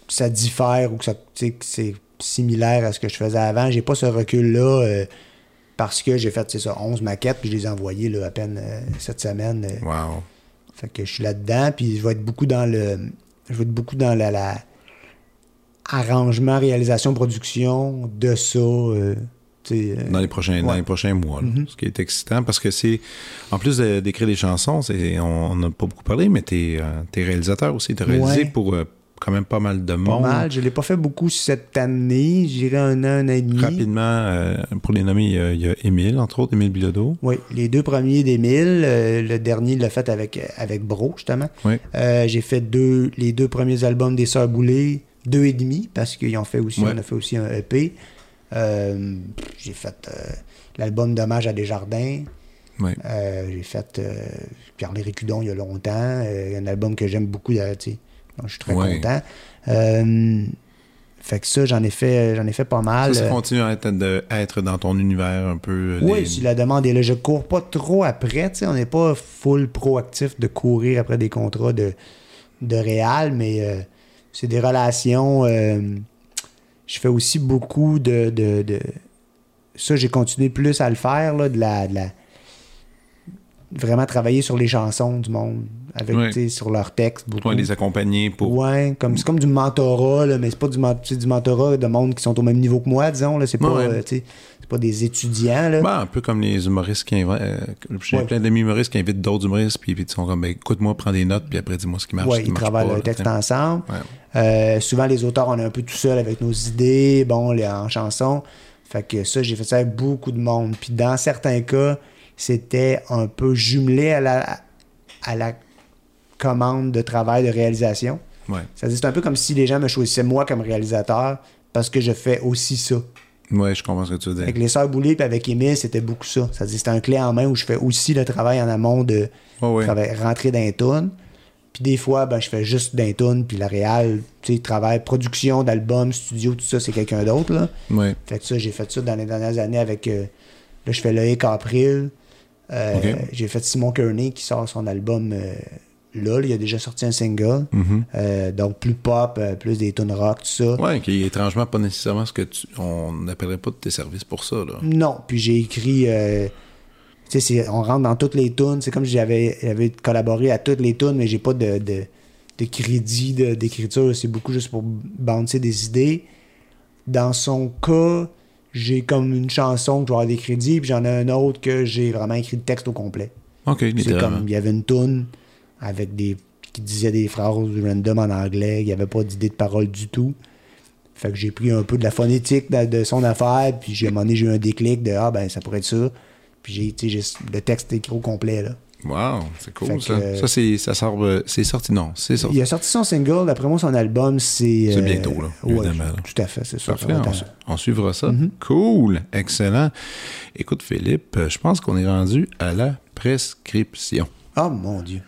Ça diffère ou que ça, c'est similaire à ce que je faisais avant. J'ai pas ce recul-là euh, parce que j'ai fait, c'est ça, 11 maquettes, puis je les ai envoyées là, à peine euh, cette semaine. Wow. Fait que je suis là-dedans, puis je vais être beaucoup dans le. Je vais être beaucoup dans la. la arrangement, réalisation, production de ça. euh, tu euh, Dans les prochains, dans les prochains mois, là. Mhm. ce qui est excitant parce que c'est, en plus d'écrire des chansons, on n'a pas beaucoup parlé, mais t'es, euh, t'es réalisateur aussi. T'as réalisé Ouais. pour, euh, quand même pas mal de Pas monde. mal. Je l'ai pas fait beaucoup cette année. J'irai un an, un an et demi. Rapidement, euh, pour les nommer, il y a- il y a Émile, entre autres, Émile Bilodeau. Oui, les deux premiers d'Émile. euh, le dernier, il l'a fait avec, avec Bro, justement. Oui. Euh, j'ai fait deux, les deux premiers albums des Sœurs Boulay, deux et demi, parce qu'ils ont fait aussi, Ouais. on a fait aussi un EP. Euh, j'ai fait euh, l'album d'hommage à Desjardins. Oui. Euh, j'ai fait Pierre-Léry Cudon il y a longtemps. un album que j'aime beaucoup, sais. Donc, je suis très Ouais. content. Fait que ça, j'en ai fait, j'en ai fait pas mal. Ça, ça continue à être, de- à être dans ton univers un peu. oui, les- si la demande est là, je cours pas trop après, tu sais, on n'est pas full proactif de courir après des contrats de, de réal, mais c'est des relations. euh, je fais aussi beaucoup de. de, de- ça, j'ai continué plus à le faire, là, de la. de la- vraiment travailler sur les chansons du monde, avec, Ouais. sur leurs textes, beaucoup. Les accompagner pour. Ouais, comme, c'est comme du mentorat, là, mais c'est pas du, du mentorat de monde qui sont au même niveau que moi, disons. Là, c'est, pas, Ouais. euh, pas des étudiants. Là. Ben, un peu comme les humoristes qui invitent. euh, J'ai Ouais. plein d'amis humoristes qui invitent d'autres humoristes, puis, puis ils sont comme, ben, écoute-moi, prends des notes, puis après, dis-moi ce qui marche. ils travaillent le texte ensemble. Ouais. Euh, souvent, les auteurs, on est un peu tout seul avec nos idées, bon, les, en chanson. Fait que ça, j'ai fait ça avec beaucoup de monde. Puis dans certains cas, c'était un peu jumelé à la, à la commande de travail de réalisation. Ouais. C'est un peu comme si les gens me choisissaient moi comme réalisateur parce que je fais aussi ça. Ouais, je comprends ce que tu veux dire. Avec les Sœurs Boulay et avec Émile, c'était beaucoup ça. C'est-à-dire, c'était un clé en main où je fais aussi le travail en amont de travail- rentrer dans les tunes. Puis des fois, ben, je fais juste d'un tune, puis la réal, tu sais, travail, production d'albums, studio, tout ça, c'est quelqu'un d'autre, là. Ouais. Fait que ça, j'ai fait ça dans les dernières années avec. euh, là, je fais Loïc April. Euh. J'ai fait Simon Kearney qui sort son album euh, là, là. Il a déjà sorti un single. Mhm. Euh, donc plus pop, euh, plus des tunes rock, tout ça. Ouais, qui est étrangement pas nécessairement ce que tu. On n'appellerait pas de tes services pour ça, là. Non, puis j'ai écrit. Tu sais, on rentre dans toutes les tunes. C'est comme si j'avais j'avais collaboré à toutes les tunes, mais j'ai pas de, de, de crédit de- d'écriture. C'est beaucoup juste pour bouncer des idées. Dans son cas, j'ai comme une chanson que je vais avoir des crédits, puis j'en ai un autre que j'ai vraiment écrit le texte au complet. Ok, C'est comme, il y avait une tune avec des qui disait des phrases random en anglais, il n'y avait pas d'idée de parole du tout. Fait que j'ai pris un peu de la phonétique de, de son affaire, puis j'ai, à un moment donné, j'ai eu un déclic de Ah, ben, ça pourrait être ça. Puis j'ai, tu sais, j'ai le texte écrit au complet, là. Wow, c'est cool, que, ça. euh, Ça, c'est, ça sort. euh, c'est sorti, non, c'est sorti. Il a sorti son single, d'après moi, son album, c'est. C'est euh, bientôt, là, ouais, évidemment, là. tout à fait, c'est ça. Parfait, on, suivra ça. Cool, excellent. Écoute, Philippe, euh, je pense qu'on est rendu à la prescription. Oh mon Dieu.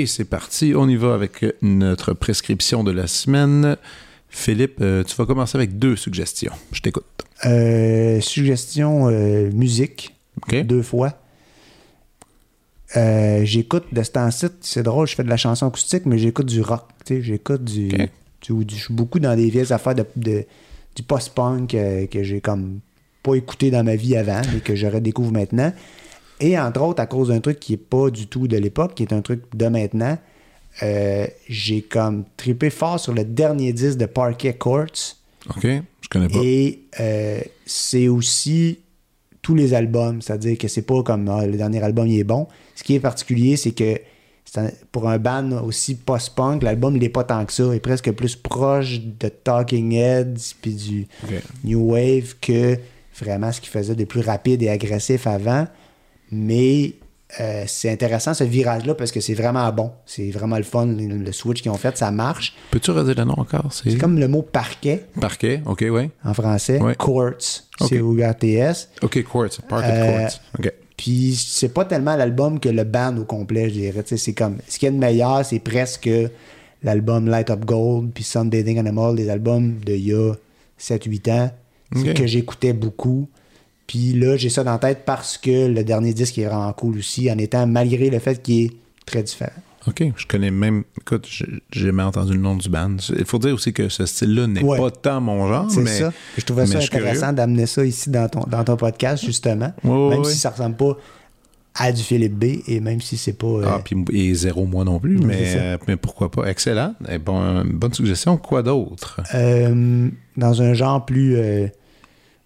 Et c'est parti, on y va avec notre prescription de la semaine. Philippe, euh, tu vas commencer avec deux suggestions. Je t'écoute. Euh, suggestion euh, musique. OK? deux fois. Euh, j'écoute de ce temps-ci, c'est drôle, je fais de la chanson acoustique, mais j'écoute du rock. tu sais, J'écoute du, Ok. du- du- Je suis beaucoup dans des vieilles affaires de, de- du post-punk que j'ai comme pas écouté dans ma vie avant, mais que je redécouvre maintenant. Et entre autres, à cause d'un truc qui est pas du tout de l'époque, qui est un truc de maintenant, euh, j'ai comme trippé fort sur le dernier disque de Parquet Courts. OK? Je connais pas. Et euh, c'est aussi tous les albums, c'est-à-dire que c'est pas comme ah, le dernier album il est bon. Ce qui est particulier, c'est que un- pour un band aussi post-punk, l'album il est pas tant que ça, il est presque plus proche de Talking Heads puis du. New Wave que vraiment ce qu'il faisait de plus rapide et agressif avant. Mais euh, c'est intéressant ce virage-là parce que c'est vraiment bon. C'est vraiment le fun, le, switch qu'ils ont fait, ça marche. Peux-tu redire le nom encore? C'est comme le mot parquet Parquet, OK, oui. en français. Ouais. Courts, Ok. C-O-U-R-T-S. OK, Quartz, Parquet Euh, Quartz. OK. Puis c'est pas tellement l'album que le band au complet, je dirais. C'est comme ce qu'il y a de meilleur, c'est presque l'album Light Up Gold puis Sunbathing Animal, des albums d'il y a 7-8 ans que j'écoutais beaucoup. Puis là, j'ai ça dans la tête parce que le dernier disque est vraiment cool aussi, en étant malgré le fait qu'il est très différent. OK, je connais même. Écoute, j'ai jamais entendu le nom du band. Il faut dire aussi que ce style-là n'est Ouais. pas tant mon genre, C'est ça. Je trouvais ça intéressant d'amener ça ici dans ton, dans ton podcast, justement. Ouais, même ouais. si ça ressemble pas à du Philippe B et même si c'est pas. euh, Ah, puis et zéro moi non plus, mais, euh, mais pourquoi pas? Excellent. Eh, bon, bonne suggestion. Quoi d'autre? euh, dans un genre plus.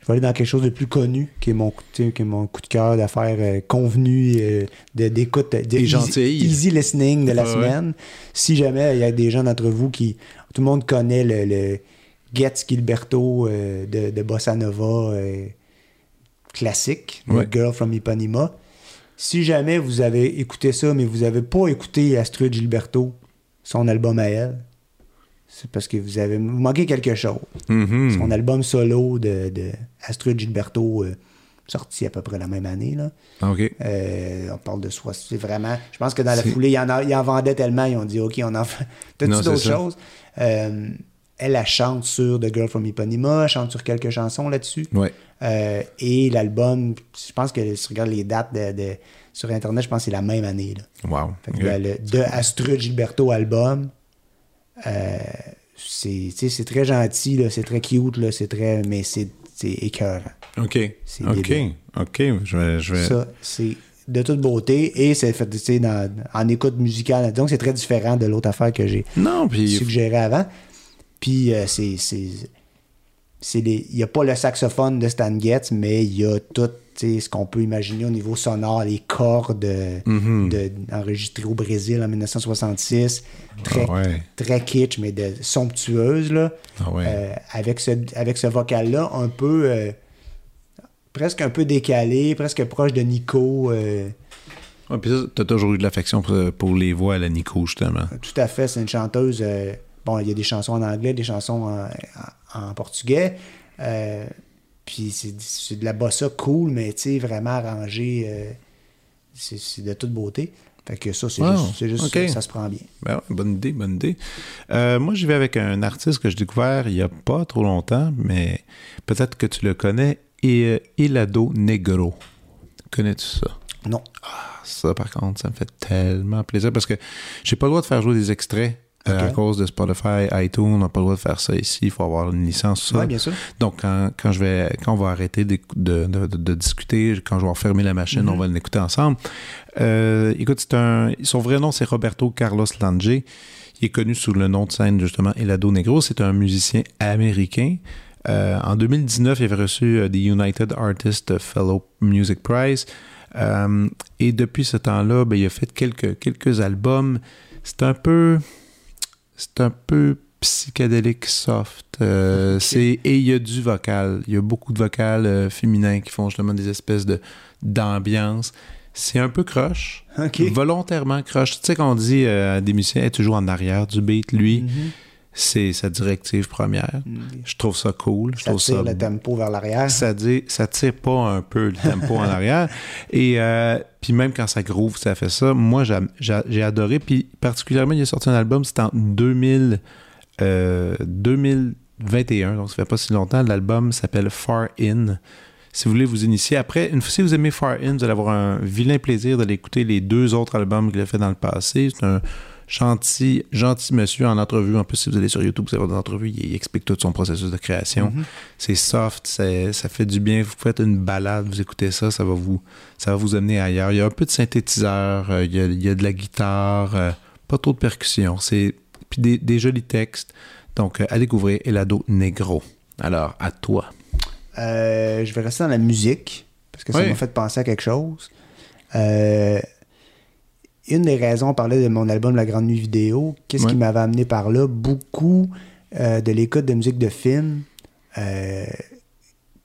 Je vais aller dans quelque chose de plus connu, qui est mon, qui est mon coup de cœur d'affaires euh, convenu, euh, d'écoute, de, easy, listening de la ouais. semaine. Si jamais il y a des gens d'entre vous qui. Tout le monde connaît le, le Get Gilberto euh, de, de Bossa Nova euh, classique, Ouais. Girl from Ipanema. Si jamais vous avez écouté ça, mais vous n'avez pas écouté Astrid Gilberto, son album à elle, c'est parce que vous avez vous manquez quelque chose. Mhm. Son album solo de, de Astrid Gilberto, euh, sorti à peu près la même année. Là. OK. Euh, on parle de soi. C'est vraiment. Je pense que dans la foulée, il en, a- en vendait tellement, ils ont dit OK, on en fait. T'as-tu d'autres choses? Euh, elle, elle chante sur The Girl from Ipanema, elle chante sur quelques chansons là-dessus. Ouais. Et l'album, je pense que si tu regardes les dates de, de- sur Internet, je pense que c'est la même année. Là. Wow. Fait que le- de Astrid Gilberto album, euh, c'est très gentil, c'est très cute, là, c'est très, mais c'est écœurant. OK. OK. débile. OK. Je vais. Je vais... Ça, c'est de toute beauté et c'est fait dans- en écoute musicale. Donc, c'est très différent de l'autre affaire que j'ai Non, puis. suggéré avant. Puis, euh, c'est. Il n'y a pas le saxophone de Stan Getz, mais il y a tout ce qu'on peut imaginer au niveau sonore, les cordes Mhm. de, enregistrées au Brésil en 1966. Très, Ah ouais. très kitsch, mais de somptueuse. Là. Ah ouais. Euh, avec ce, avec ce vocal-là, un peu. euh, presque un peu décalé, presque proche de Nico. euh, Ouais, puis t'as toujours eu de l'affection pour, pour les voix à la Nico, justement. tout à fait, c'est une chanteuse. euh, bon, il y a des chansons en anglais, des chansons en, en- en portugais. euh, puis c'est de la bossa cool, mais tu sais, vraiment arrangé. euh, c'est de toute beauté. Fait que ça, c'est Wow, juste, juste ok. ça se prend bien. Ben ouais, bonne idée, bonne idée. Euh, moi, j'y vais avec un artiste que j'ai découvert il n'y a pas trop longtemps, mais peut-être que tu le connais, et Negro. Connais-tu ça? Non. Ah, ça, par contre, ça me fait tellement plaisir parce que j'ai pas le droit de faire jouer des extraits euh, à cause de Spotify, iTunes. On n'a pas le droit de faire ça ici. Il faut avoir une licence, ça. Oui, bien sûr. Donc, quand, quand, je vais, quand on va arrêter de, de, de- de discuter, quand je vais fermer la machine, Mhm. on va l'écouter ensemble. Euh, écoute, c'est un, son vrai nom, c'est Roberto Carlos Lange. Il est connu sous le nom de scène, justement, Helado Negro. C'est un musicien américain. Euh, en 2019, il avait reçu euh, des United Artists Fellow Music Prize. Et depuis ce temps-là, ben, il a fait quelques, quelques albums. C'est un peu. C'est un peu psychédélique soft. Euh, c'est, et il y a du vocal. Il y a beaucoup de vocales euh, féminins qui font justement des espèces de, d'ambiance. C'est un peu croche. OK. Volontairement croche. Tu sais qu'on dit euh, à des musiciens, est toujours en arrière du beat. Lui, Mhm. C'est sa directive première. Mhm. Je trouve ça cool. Je Ça trouve tire ça le tempo vers l'arrière. ça dit, ça tire pas un peu le tempo en arrière. Et euh, puis même quand ça groove, ça fait ça. Moi, j'ai, adoré. Puis particulièrement, il a sorti un album, c'était en 2000, euh, 2021, donc ça fait pas si longtemps. L'album s'appelle Far In. Si vous voulez vous initier. Après, une fois si vous aimez Far In, vous allez avoir un vilain plaisir d'aller écouter les deux autres albums qu'il a fait dans le passé. C'est un gentil, gentil monsieur en entrevue. En plus, si vous allez sur YouTube, vous allez voir des entrevues, il, explique tout son processus de création. Mhm. C'est soft, ça fait du bien. Vous faites une balade, vous écoutez ça, ça va vous, ça va vous amener ailleurs. Il y a un peu de synthétiseur, euh, il, y a, il y a de la guitare, euh, pas trop de percussion. C'est puis des, des jolis textes. Donc, euh, à découvrir Elado Negro. Alors, à toi. Euh, je vais rester dans la musique parce que ça Oui. m'a fait penser à quelque chose. Une des raisons, on parlait de mon album La Grande Nuit vidéo. Qu'est-ce Ouais. qui m'avait amené par là? Beaucoup euh, de l'écoute de musique de film, euh,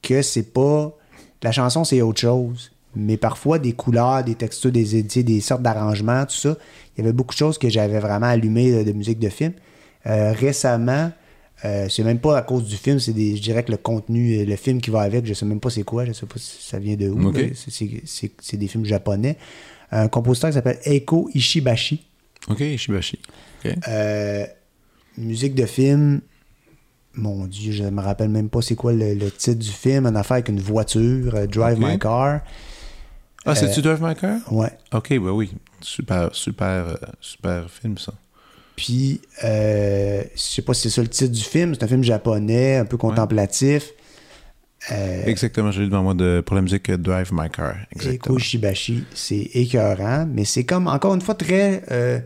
que c'est pas. La chanson, c'est autre chose. Mais parfois, des couleurs, des textures, des, des sortes d'arrangements, tout ça. Il y avait beaucoup de choses que j'avais vraiment allumées euh, de musique de film. Euh, récemment, c'est même pas à cause du film, c'est des, je dirais que le contenu, le film qui va avec, je sais même pas c'est quoi, je sais pas si ça vient de où. C'est des films japonais. Un compositeur qui s'appelle Eiko Ishibashi. OK, Shibashi. OK. Euh, musique de film. Mon Dieu, je me rappelle même pas c'est quoi le, le titre du film. En affaire avec une voiture, euh, Drive. My Car. Ah, c'est-tu Drive My Car? Ouais. OK, ben oui. Super, super, euh, super film, ça. Puis, euh, je sais pas si c'est ça le titre du film, c'est un film japonais, un peu contemplatif. Euh, Exactement, j'ai lu devant moi de, pour la musique euh, Drive My Car. Exactement. Eiko Shibashi, c'est écœurant, mais c'est comme, encore une fois, très... euh,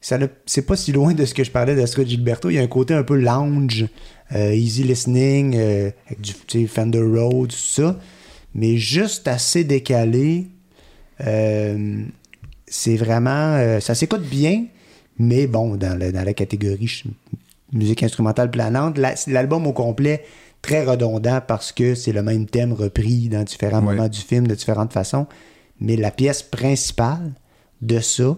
c'est pas si loin de ce que je parlais d'Astrid Gilberto. Il y a un côté un peu lounge, euh, easy listening, avec du Fender Rhodes, tout ça, mais juste assez décalé. C'est vraiment... ça s'écoute bien, mais bon, dans, le- dans la catégorie musique instrumentale planante, la- l'album au complet, très redondant parce que c'est le même thème repris dans différents Ouais. moments du film de différentes façons. Mais la pièce principale de ça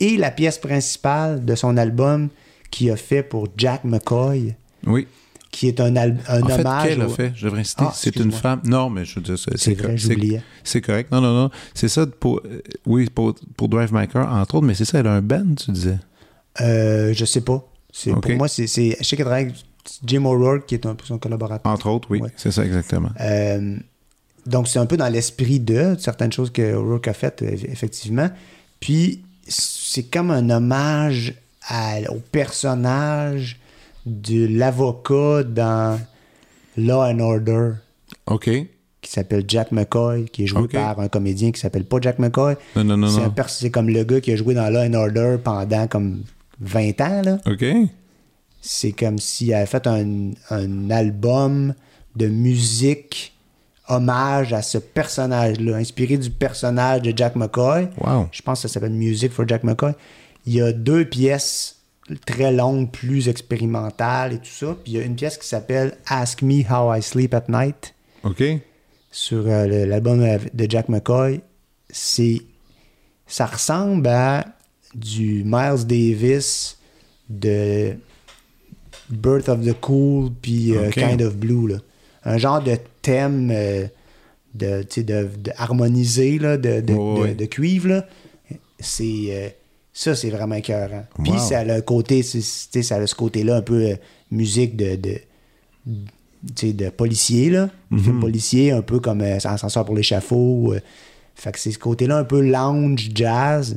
et la pièce principale de son album qu'il a fait pour Jack McCoy, Oui. qui est un, al- un En fait, hommage. qu'elle a au- fait, je devrais inciter, Ah, c'est une femme. Non, mais je veux dire, c'est C'est co- vrai, j'oubliais. C'est correct. Non, non, non. C'est ça pour. euh, oui, pour, pour Drive My Car, entre autres, mais c'est ça, elle a un band, tu disais? Euh, je sais pas. C'est. Pour moi, c'est, c'est. Je sais qu'elle travaille Jim O'Rourke, qui est un peu son collaborateur. Entre autres, oui. Ouais. C'est ça, exactement. Euh, donc, c'est un peu dans l'esprit de certaines choses que O'Rourke a faites, euh, effectivement. Puis, c'est comme un hommage à- au personnage de l'avocat dans Law and Order, OK. qui s'appelle Jack McCoy, qui est joué par un comédien qui s'appelle pas Jack McCoy. Non, non, non, c'est, un non. pers- c'est comme le gars qui a joué dans Law and Order pendant comme 20 ans, là. OK. C'est comme s'il avait fait un, un album de musique hommage à ce personnage-là, inspiré du personnage de Jack McCoy. Wow. Je pense que ça s'appelle Music for Jack McCoy. Il y a deux pièces très longues, plus expérimentales et tout ça. Puis il y a une pièce qui s'appelle Ask Me How I Sleep at Night OK. sur euh, l'album de Jack McCoy. C'est ça ressemble à du Miles Davis de Birth of the Cool puis euh. Kind of Blue là. un genre de thème euh, de, de, de harmonisé là, de, de, de- cuivre là. c'est euh, ça c'est vraiment écœurant puis ça a le côté ça a ce côté là un peu euh, musique de, de de policier, là. Film policier, un peu comme euh, Ascenseur pour l'échafaud. euh. fait que c'est ce côté-là un peu lounge, jazz,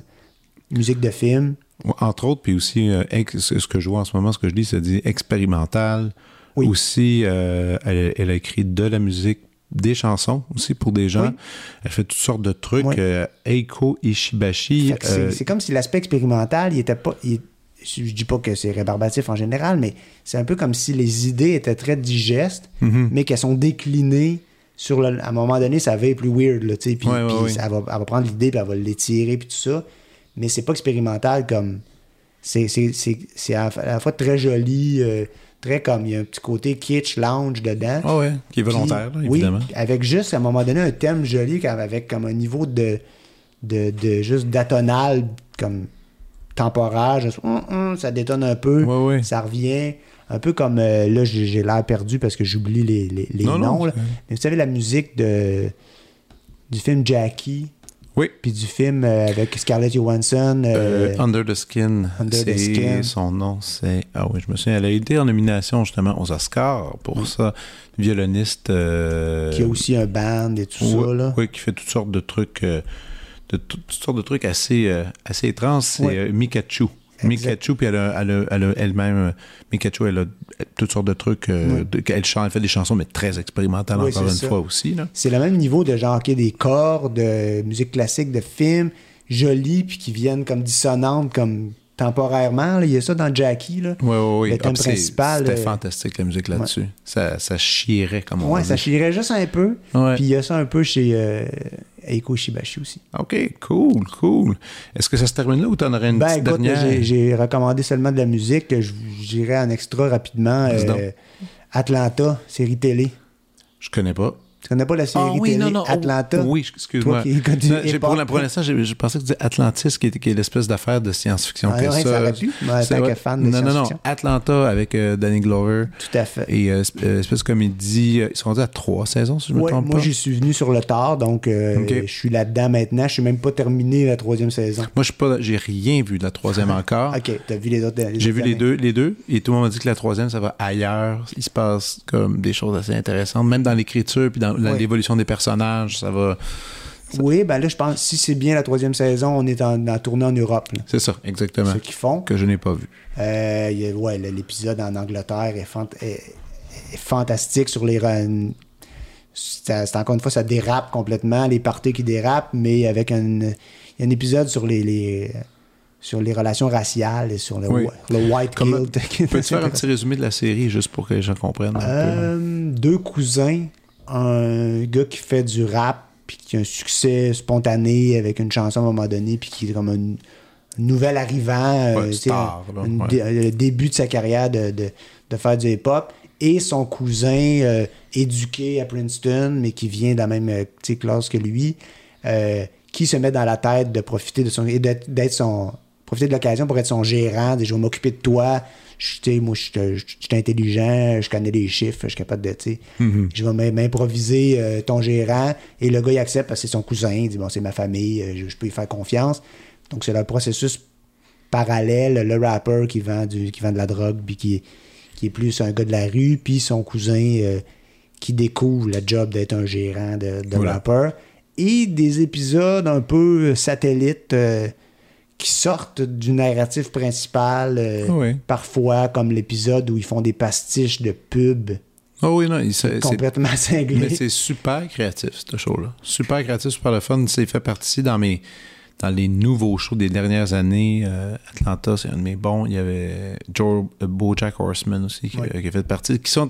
musique de film. Entre autres, puis aussi, euh, ce que je vois en ce moment, ce que je lis, ça dit expérimental. Oui. Aussi, euh, elle, elle a écrit de la musique, des chansons aussi pour des gens. Oui. Elle fait toutes sortes de trucs. Oui. Euh, Eiko Ishibashi. C'est- comme si l'aspect expérimental, il était pas. il- je dis pas que c'est rébarbatif en général, mais c'est un peu comme si les idées étaient très digestes, Mhm. mais qu'elles sont déclinées sur le, à un moment donné, ça va être plus weird, là, tu sais, puis, Ouais, ouais, puis ouais. ça va, elle va prendre l'idée, puis elle va l'étirer, puis tout ça, mais c'est pas expérimental comme... C'est à, à la fois très joli, euh, très comme, il y a un petit côté kitsch, lounge dedans. Ah ouais, qui est volontaire, Puis, évidemment. Oui, avec juste, à un moment donné, un thème joli, avec comme un niveau de, de, de juste d'atonal, comme temporaire. juste, hum, hum, ça détonne un peu, Ouais, ouais. ça revient. Un peu comme, euh, là, j'ai l'air perdu parce que j'oublie les, les, les Non, non, noms. là. Mais vous savez, la musique de, du film Jackie, Oui. puis du film euh, avec Scarlett Johansson. euh, Euh, Under the Skin. Under the Skin. Son nom, c'est. Ah oui, je me souviens. Elle a été en nomination justement aux Oscars pour ça. Violoniste. euh, qui a aussi un band et tout oui, ça. Là. oui, qui fait toutes sortes de trucs. euh, de tout- toutes sortes de trucs assez, assez étranges. C'est Mikachu. Mikachu, puis elle a, elle a- elle a elle-même. euh, Mikachu, elle a toutes sortes de trucs. euh, de- elle, chante, elle fait des chansons, mais très expérimentales Oui, encore une ça. fois aussi. C'est le même niveau de genre qu'il y a des cordes, de musique classique, de films jolis, puis qui viennent comme dissonantes, comme temporairement. là. Il y a ça dans Jackie. Là. Oui, oui, oui. Le thème c'est- principal, C'était euh, fantastique, la musique là-dessus. Ça, ça chierait, comme on Ouais, dit. ça chierait juste un peu. Ouais. Puis il y a ça un peu chez euh, Eiko Shibashi aussi. OK, cool, cool. Est-ce que ça se termine là ou t'en aurais une Ben petite écoute, dernière? j'ai- recommandé seulement de la musique. que je- J'irai en extra rapidement. Euh, Atlanta, série télé. Je connais pas. Tu connais pas la série Atlanta? Oui, excuse-moi. Toi qui écoutes du Non, j'ai- Pour, la- pour l'instant, j'ai- je pensais que tu disais Atlantis, qui est, qui est l'espèce d'affaire de science-fiction. Ah, ça aurait pu, mais en c'est tant que fan de Non, non, non. Atlanta avec euh, Danny Glover. Tout à fait. Et euh, euh, espèce de comédie. euh, Ils sont rendus à trois saisons, si je me trompe moi, pas. j'y suis venu sur le tard, donc euh, je suis là-dedans maintenant. Je suis même pas terminé la troisième saison. Moi, je pas, j'ai rien vu de la troisième encore. Ok, t'as vu les autres. J'ai vu les deux, les deux, et tout le monde m'a dit que la troisième, ça va ailleurs. Il se passe comme des choses assez intéressantes, même dans l'écriture puis dans l'évolution des personnages, ça va, Oui, ben là, je pense, si c'est bien la troisième saison, on est en, en tournée en Europe. C'est ça, exactement. Ce qu'ils font. Que je n'ai pas vu. Euh, il y a- ouais, l'épisode en Angleterre est, fant- est- est fantastique sur les. C'est encore une fois, ça dérape complètement, les parties qui dérapent, mais avec un, il y a un épisode sur les, les- sur les relations raciales et sur le, Oui. whi- le white Comment- guilt. Peux-tu faire un petit résumé de la série juste pour que les gens comprennent un peu? Euh, deux cousins, un gars qui fait du rap, puis qui a un succès spontané avec une chanson à un moment donné, puis qui est comme un, nouvel arrivant, Ouais, star, là, ouais. le début de sa carrière de, de- de faire du hip-hop, et son cousin euh, éduqué à Princeton, mais qui vient de la même euh, classe que lui, euh, qui se met dans la tête de profiter de son et d'être d'être son profiter de l'occasion pour être son gérant, de je vais m'occuper de toi. Je, tu sais, moi, je suis intelligent, je connais les chiffres, je suis capable de, tu sais, je vais m'im- m'improviser euh, ton gérant. Et le gars, il accepte parce que c'est son cousin. Il dit, bon, c'est ma famille, euh, je, je peux y faire confiance. Donc, c'est le processus parallèle, le rapper qui vend, du, qui vend de la drogue, puis qui, qui est plus un gars de la rue, puis son cousin euh, qui découvre le job d'être un gérant de, de Voilà. rapper. Et des épisodes un peu satellites euh, qui sortent du narratif principal, euh, Oui. parfois comme l'épisode où ils font des pastiches de pub Oh oui, non, il- complètement cinglés. Mais c'est super créatif, ce show-là. Super créatif, super le fun. C'est fait partie dans mes dans les nouveaux shows des dernières années. Euh, Atlanta, c'est un de mes bons. Il y avait Joe euh, Bojack Horseman aussi qui, Oui. qui a fait partie. Qui sont,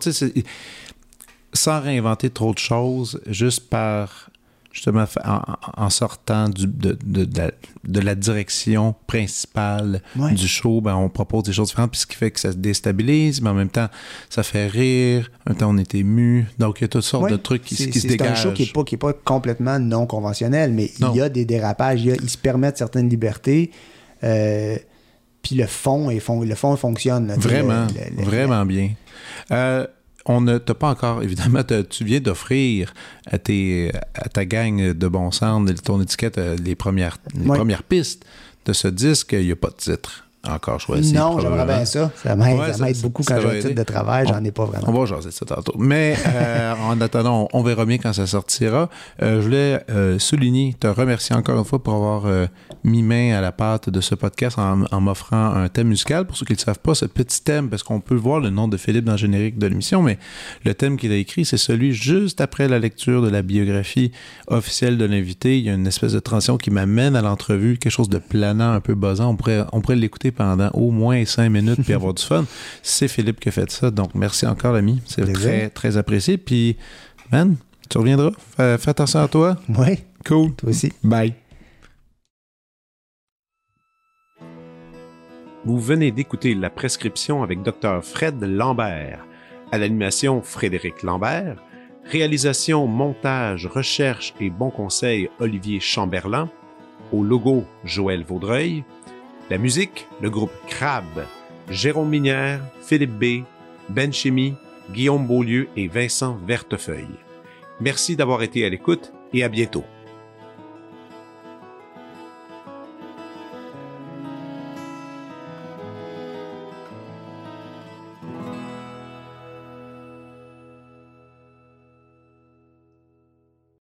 sans réinventer trop de choses, juste par justement en, en sortant du- de, de- de la, de la direction principale Ouais. du show, ben, on propose des choses différentes, puis ce qui fait que ça se déstabilise, mais en même temps, ça fait rire, en même temps, on est ému. Donc, il y a toutes sortes Ouais. de trucs qui, qui se c'est un dégagent. show qui n'est pas, qui est pas complètement non conventionnel, mais Non. il y a des dérapages, il y a- ils se permettent certaines libertés. euh, puis le fond, fon- le fond fonctionne. là, Vraiment, le- le- le- vraiment bien. Euh, on ne t'a pas encore, évidemment, tu viens d'offrir à, tes, à ta gang de bon sens, ton étiquette, euh, les premières, les Ouais. premières pistes de ce disque. Il n'y a pas de titre encore choisi. Non, j'aimerais bien ça. Ça m'aide Ouais, beaucoup quand j'ai un titre de travail, j'en ai pas vraiment. On va jaser ça tantôt. Mais euh, en attendant, on, on verra bien quand ça sortira. Euh, je voulais euh, souligner, te remercier encore une fois pour avoir mis main à la pâte de ce podcast en, en m'offrant un thème musical. Pour ceux qui ne le savent pas, ce petit thème, parce qu'on peut voir le nom de Philippe dans le générique de l'émission, mais le thème qu'il a écrit, c'est celui juste après la lecture de la biographie officielle de l'invité. Il y a une espèce de transition qui m'amène à l'entrevue, quelque chose de planant, un peu buzzant. On pourrait, on pourrait l'écouter pendant au moins cinq minutes puis avoir du fun. C'est Philippe qui a fait ça. Donc, merci encore, l'ami. C'est très, très apprécié. Puis, man, tu reviendras. Fais, fais attention à toi. Oui, Cool. toi aussi. Bye. Vous venez d'écouter La Prescription avec Dr. Fred Lambert. À l'animation, Frédéric Lambert. Réalisation, montage, recherche et bons conseils, Olivier Chamberlain. Au logo, Joël Vaudreuil. La musique, le groupe Crab. Jérôme Minière, Philippe B., Ben Chimie, Guillaume Beaulieu et Vincent Vertefeuille. Merci d'avoir été à l'écoute et à bientôt.